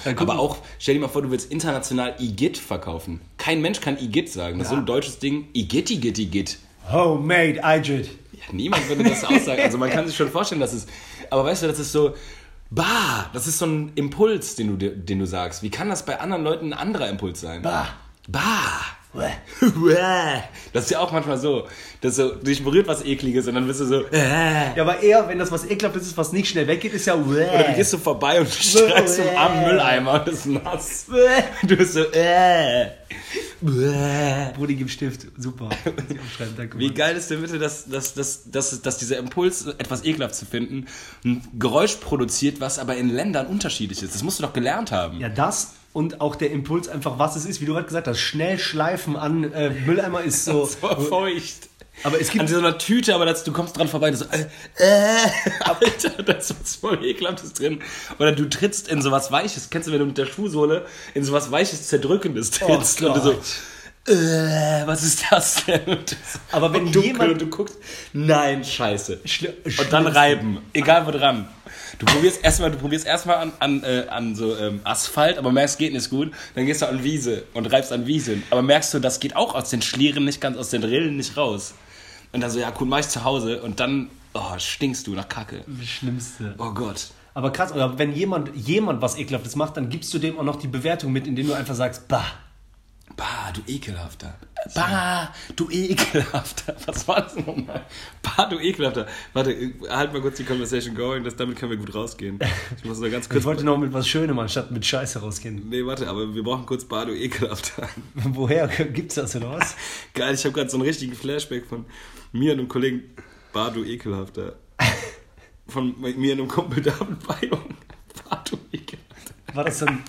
Speaker 2: Guck
Speaker 3: Aber auch, stell dir mal vor, du willst international Igitt verkaufen. Kein Mensch kann Igitt sagen. Das ist so ein deutsches Ding. Igitt, Igitt, Igitt.
Speaker 2: Homemade Igit.
Speaker 3: Ja, niemand würde das aussagen. Also man kann sich schon vorstellen, dass es. Aber weißt du, das ist so. Bah, das ist so ein Impuls, den du, den du sagst. Wie kann das bei anderen Leuten ein anderer Impuls sein?
Speaker 2: Bah.
Speaker 3: Bah. Das ist ja auch manchmal so. Dass so, dich berührt was Ekliges und dann bist du so.
Speaker 2: Ja, aber eher, wenn das was ekelhaftes ist, was nicht schnell weggeht, ist ja.
Speaker 3: Oder du gehst so vorbei und streifst zum armen Mülleimer und das ist nass. Du bist so.
Speaker 2: Brudi gibt Stift. Super.
Speaker 3: Wie geil ist denn bitte, dass, dass, dass, dass, dass dieser Impuls, etwas ekelhaft zu finden, ein Geräusch produziert, was aber in Ländern unterschiedlich ist. Das musst du doch gelernt haben.
Speaker 2: Ja, das und auch der Impuls einfach, was es ist, wie du gerade gesagt hast, schnell schleifen an äh, Mülleimer ist so.
Speaker 3: So feucht.
Speaker 2: Aber es gibt
Speaker 3: An so einer Tüte, aber das, du kommst dran vorbei und so, äh, äh, Alter, da ist was voll Ekelhaftes drin. Oder du trittst in sowas Weiches. Kennst du, wenn du mit der Schuhsohle in sowas Weiches, Zerdrückendes trittst
Speaker 2: Oh
Speaker 3: und du so. Äh, was ist das denn?
Speaker 2: Aber wenn
Speaker 3: und
Speaker 2: jemand-
Speaker 3: und du guckst, nein, scheiße.
Speaker 2: Schli-
Speaker 3: Und dann reiben, egal wo dran. Du probierst erstmal, du probierst erstmal an, an, äh, an so ähm, Asphalt, aber merkst, geht nicht gut. Dann gehst du an Wiese und reibst an Wiese. Aber merkst du, das geht auch aus den Schlieren nicht ganz, aus den Rillen nicht raus. Und dann so, ja, cool, mach ich zu Hause. Und dann, oh, stinkst du nach Kacke.
Speaker 2: das Schlimmste.
Speaker 3: Oh Gott.
Speaker 2: Aber krass, oder wenn jemand, jemand was Ekelhaftes macht, dann gibst du dem auch noch die Bewertung mit, indem du einfach sagst, bah.
Speaker 3: Bah, du ekelhafter. Bah, du ekelhafter. Was war das nochmal? Bah, du ekelhafter. Warte, halt mal kurz die Conversation going, das, damit können wir gut rausgehen. Ich muss nur ganz kurz.
Speaker 2: Ich wollte noch mit was Schönem anstatt mit Scheiße rausgehen.
Speaker 3: Nee, warte, aber wir brauchen kurz Bah, du ekelhafter.
Speaker 2: Woher gibt's das oder was?
Speaker 3: Geil, ich habe gerade so einen richtigen Flashback von mir und einem Kollegen. Bah, du ekelhafter. Von mir und einem Kumpel David Bayung. Bah, du ekelhafter.
Speaker 2: War das dann.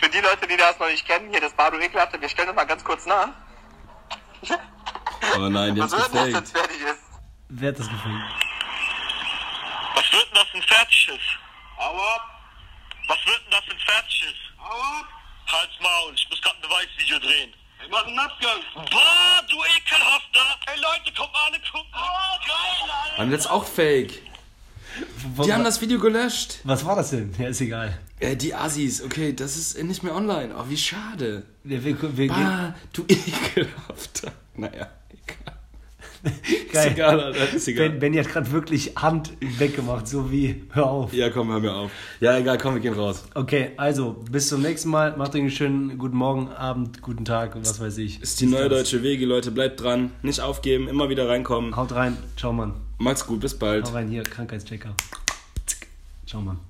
Speaker 4: Für die Leute, die das noch nicht kennen, hier das Bardo Ekelhafte, wir stellen das mal ganz kurz nach.
Speaker 3: Oh nein, die
Speaker 4: Was
Speaker 3: haben's
Speaker 4: wird das jetzt fertig ist?
Speaker 2: Wer hat das gefunden?
Speaker 5: Was wird denn das denn fertiges? Hau ab! Was wird denn das denn fertiges? Hau ab! Halt's Maul, ich muss gerade ein Beweisvideo drehen. Wir machen einen Abgang. Boah, du ekelhafter! Ey Leute, kommt mal alle gucken! Oh, geil, Alter!
Speaker 3: Das ist auch fake. Die haben das Video gelöscht.
Speaker 2: Was war das denn? Ja, ist egal.
Speaker 3: Äh, die Assis, okay, das ist nicht mehr online. Oh, wie schade.
Speaker 2: Wir, wir, wir gehen,
Speaker 3: Bah, du ekelhafter. Naja, egal.
Speaker 2: geil.
Speaker 3: Ist egal, Alter, ist egal.
Speaker 2: Ben, Benny hat gerade wirklich Hand weggemacht, so wie, hör auf.
Speaker 3: Ja, komm, hör mir auf. Ja, egal, komm, wir gehen raus.
Speaker 2: Okay, also, bis zum nächsten Mal. Macht euch einen schönen guten Morgen, Abend, guten Tag und was weiß ich.
Speaker 3: Ist die neue deutsche Wege, Leute. Bleibt dran. Nicht aufgeben, immer wieder reinkommen.
Speaker 2: Haut rein. Ciao, Mann.
Speaker 3: Macht's gut, bis bald.
Speaker 2: Hau rein hier, Krankheitschecker. Ciao, Mann.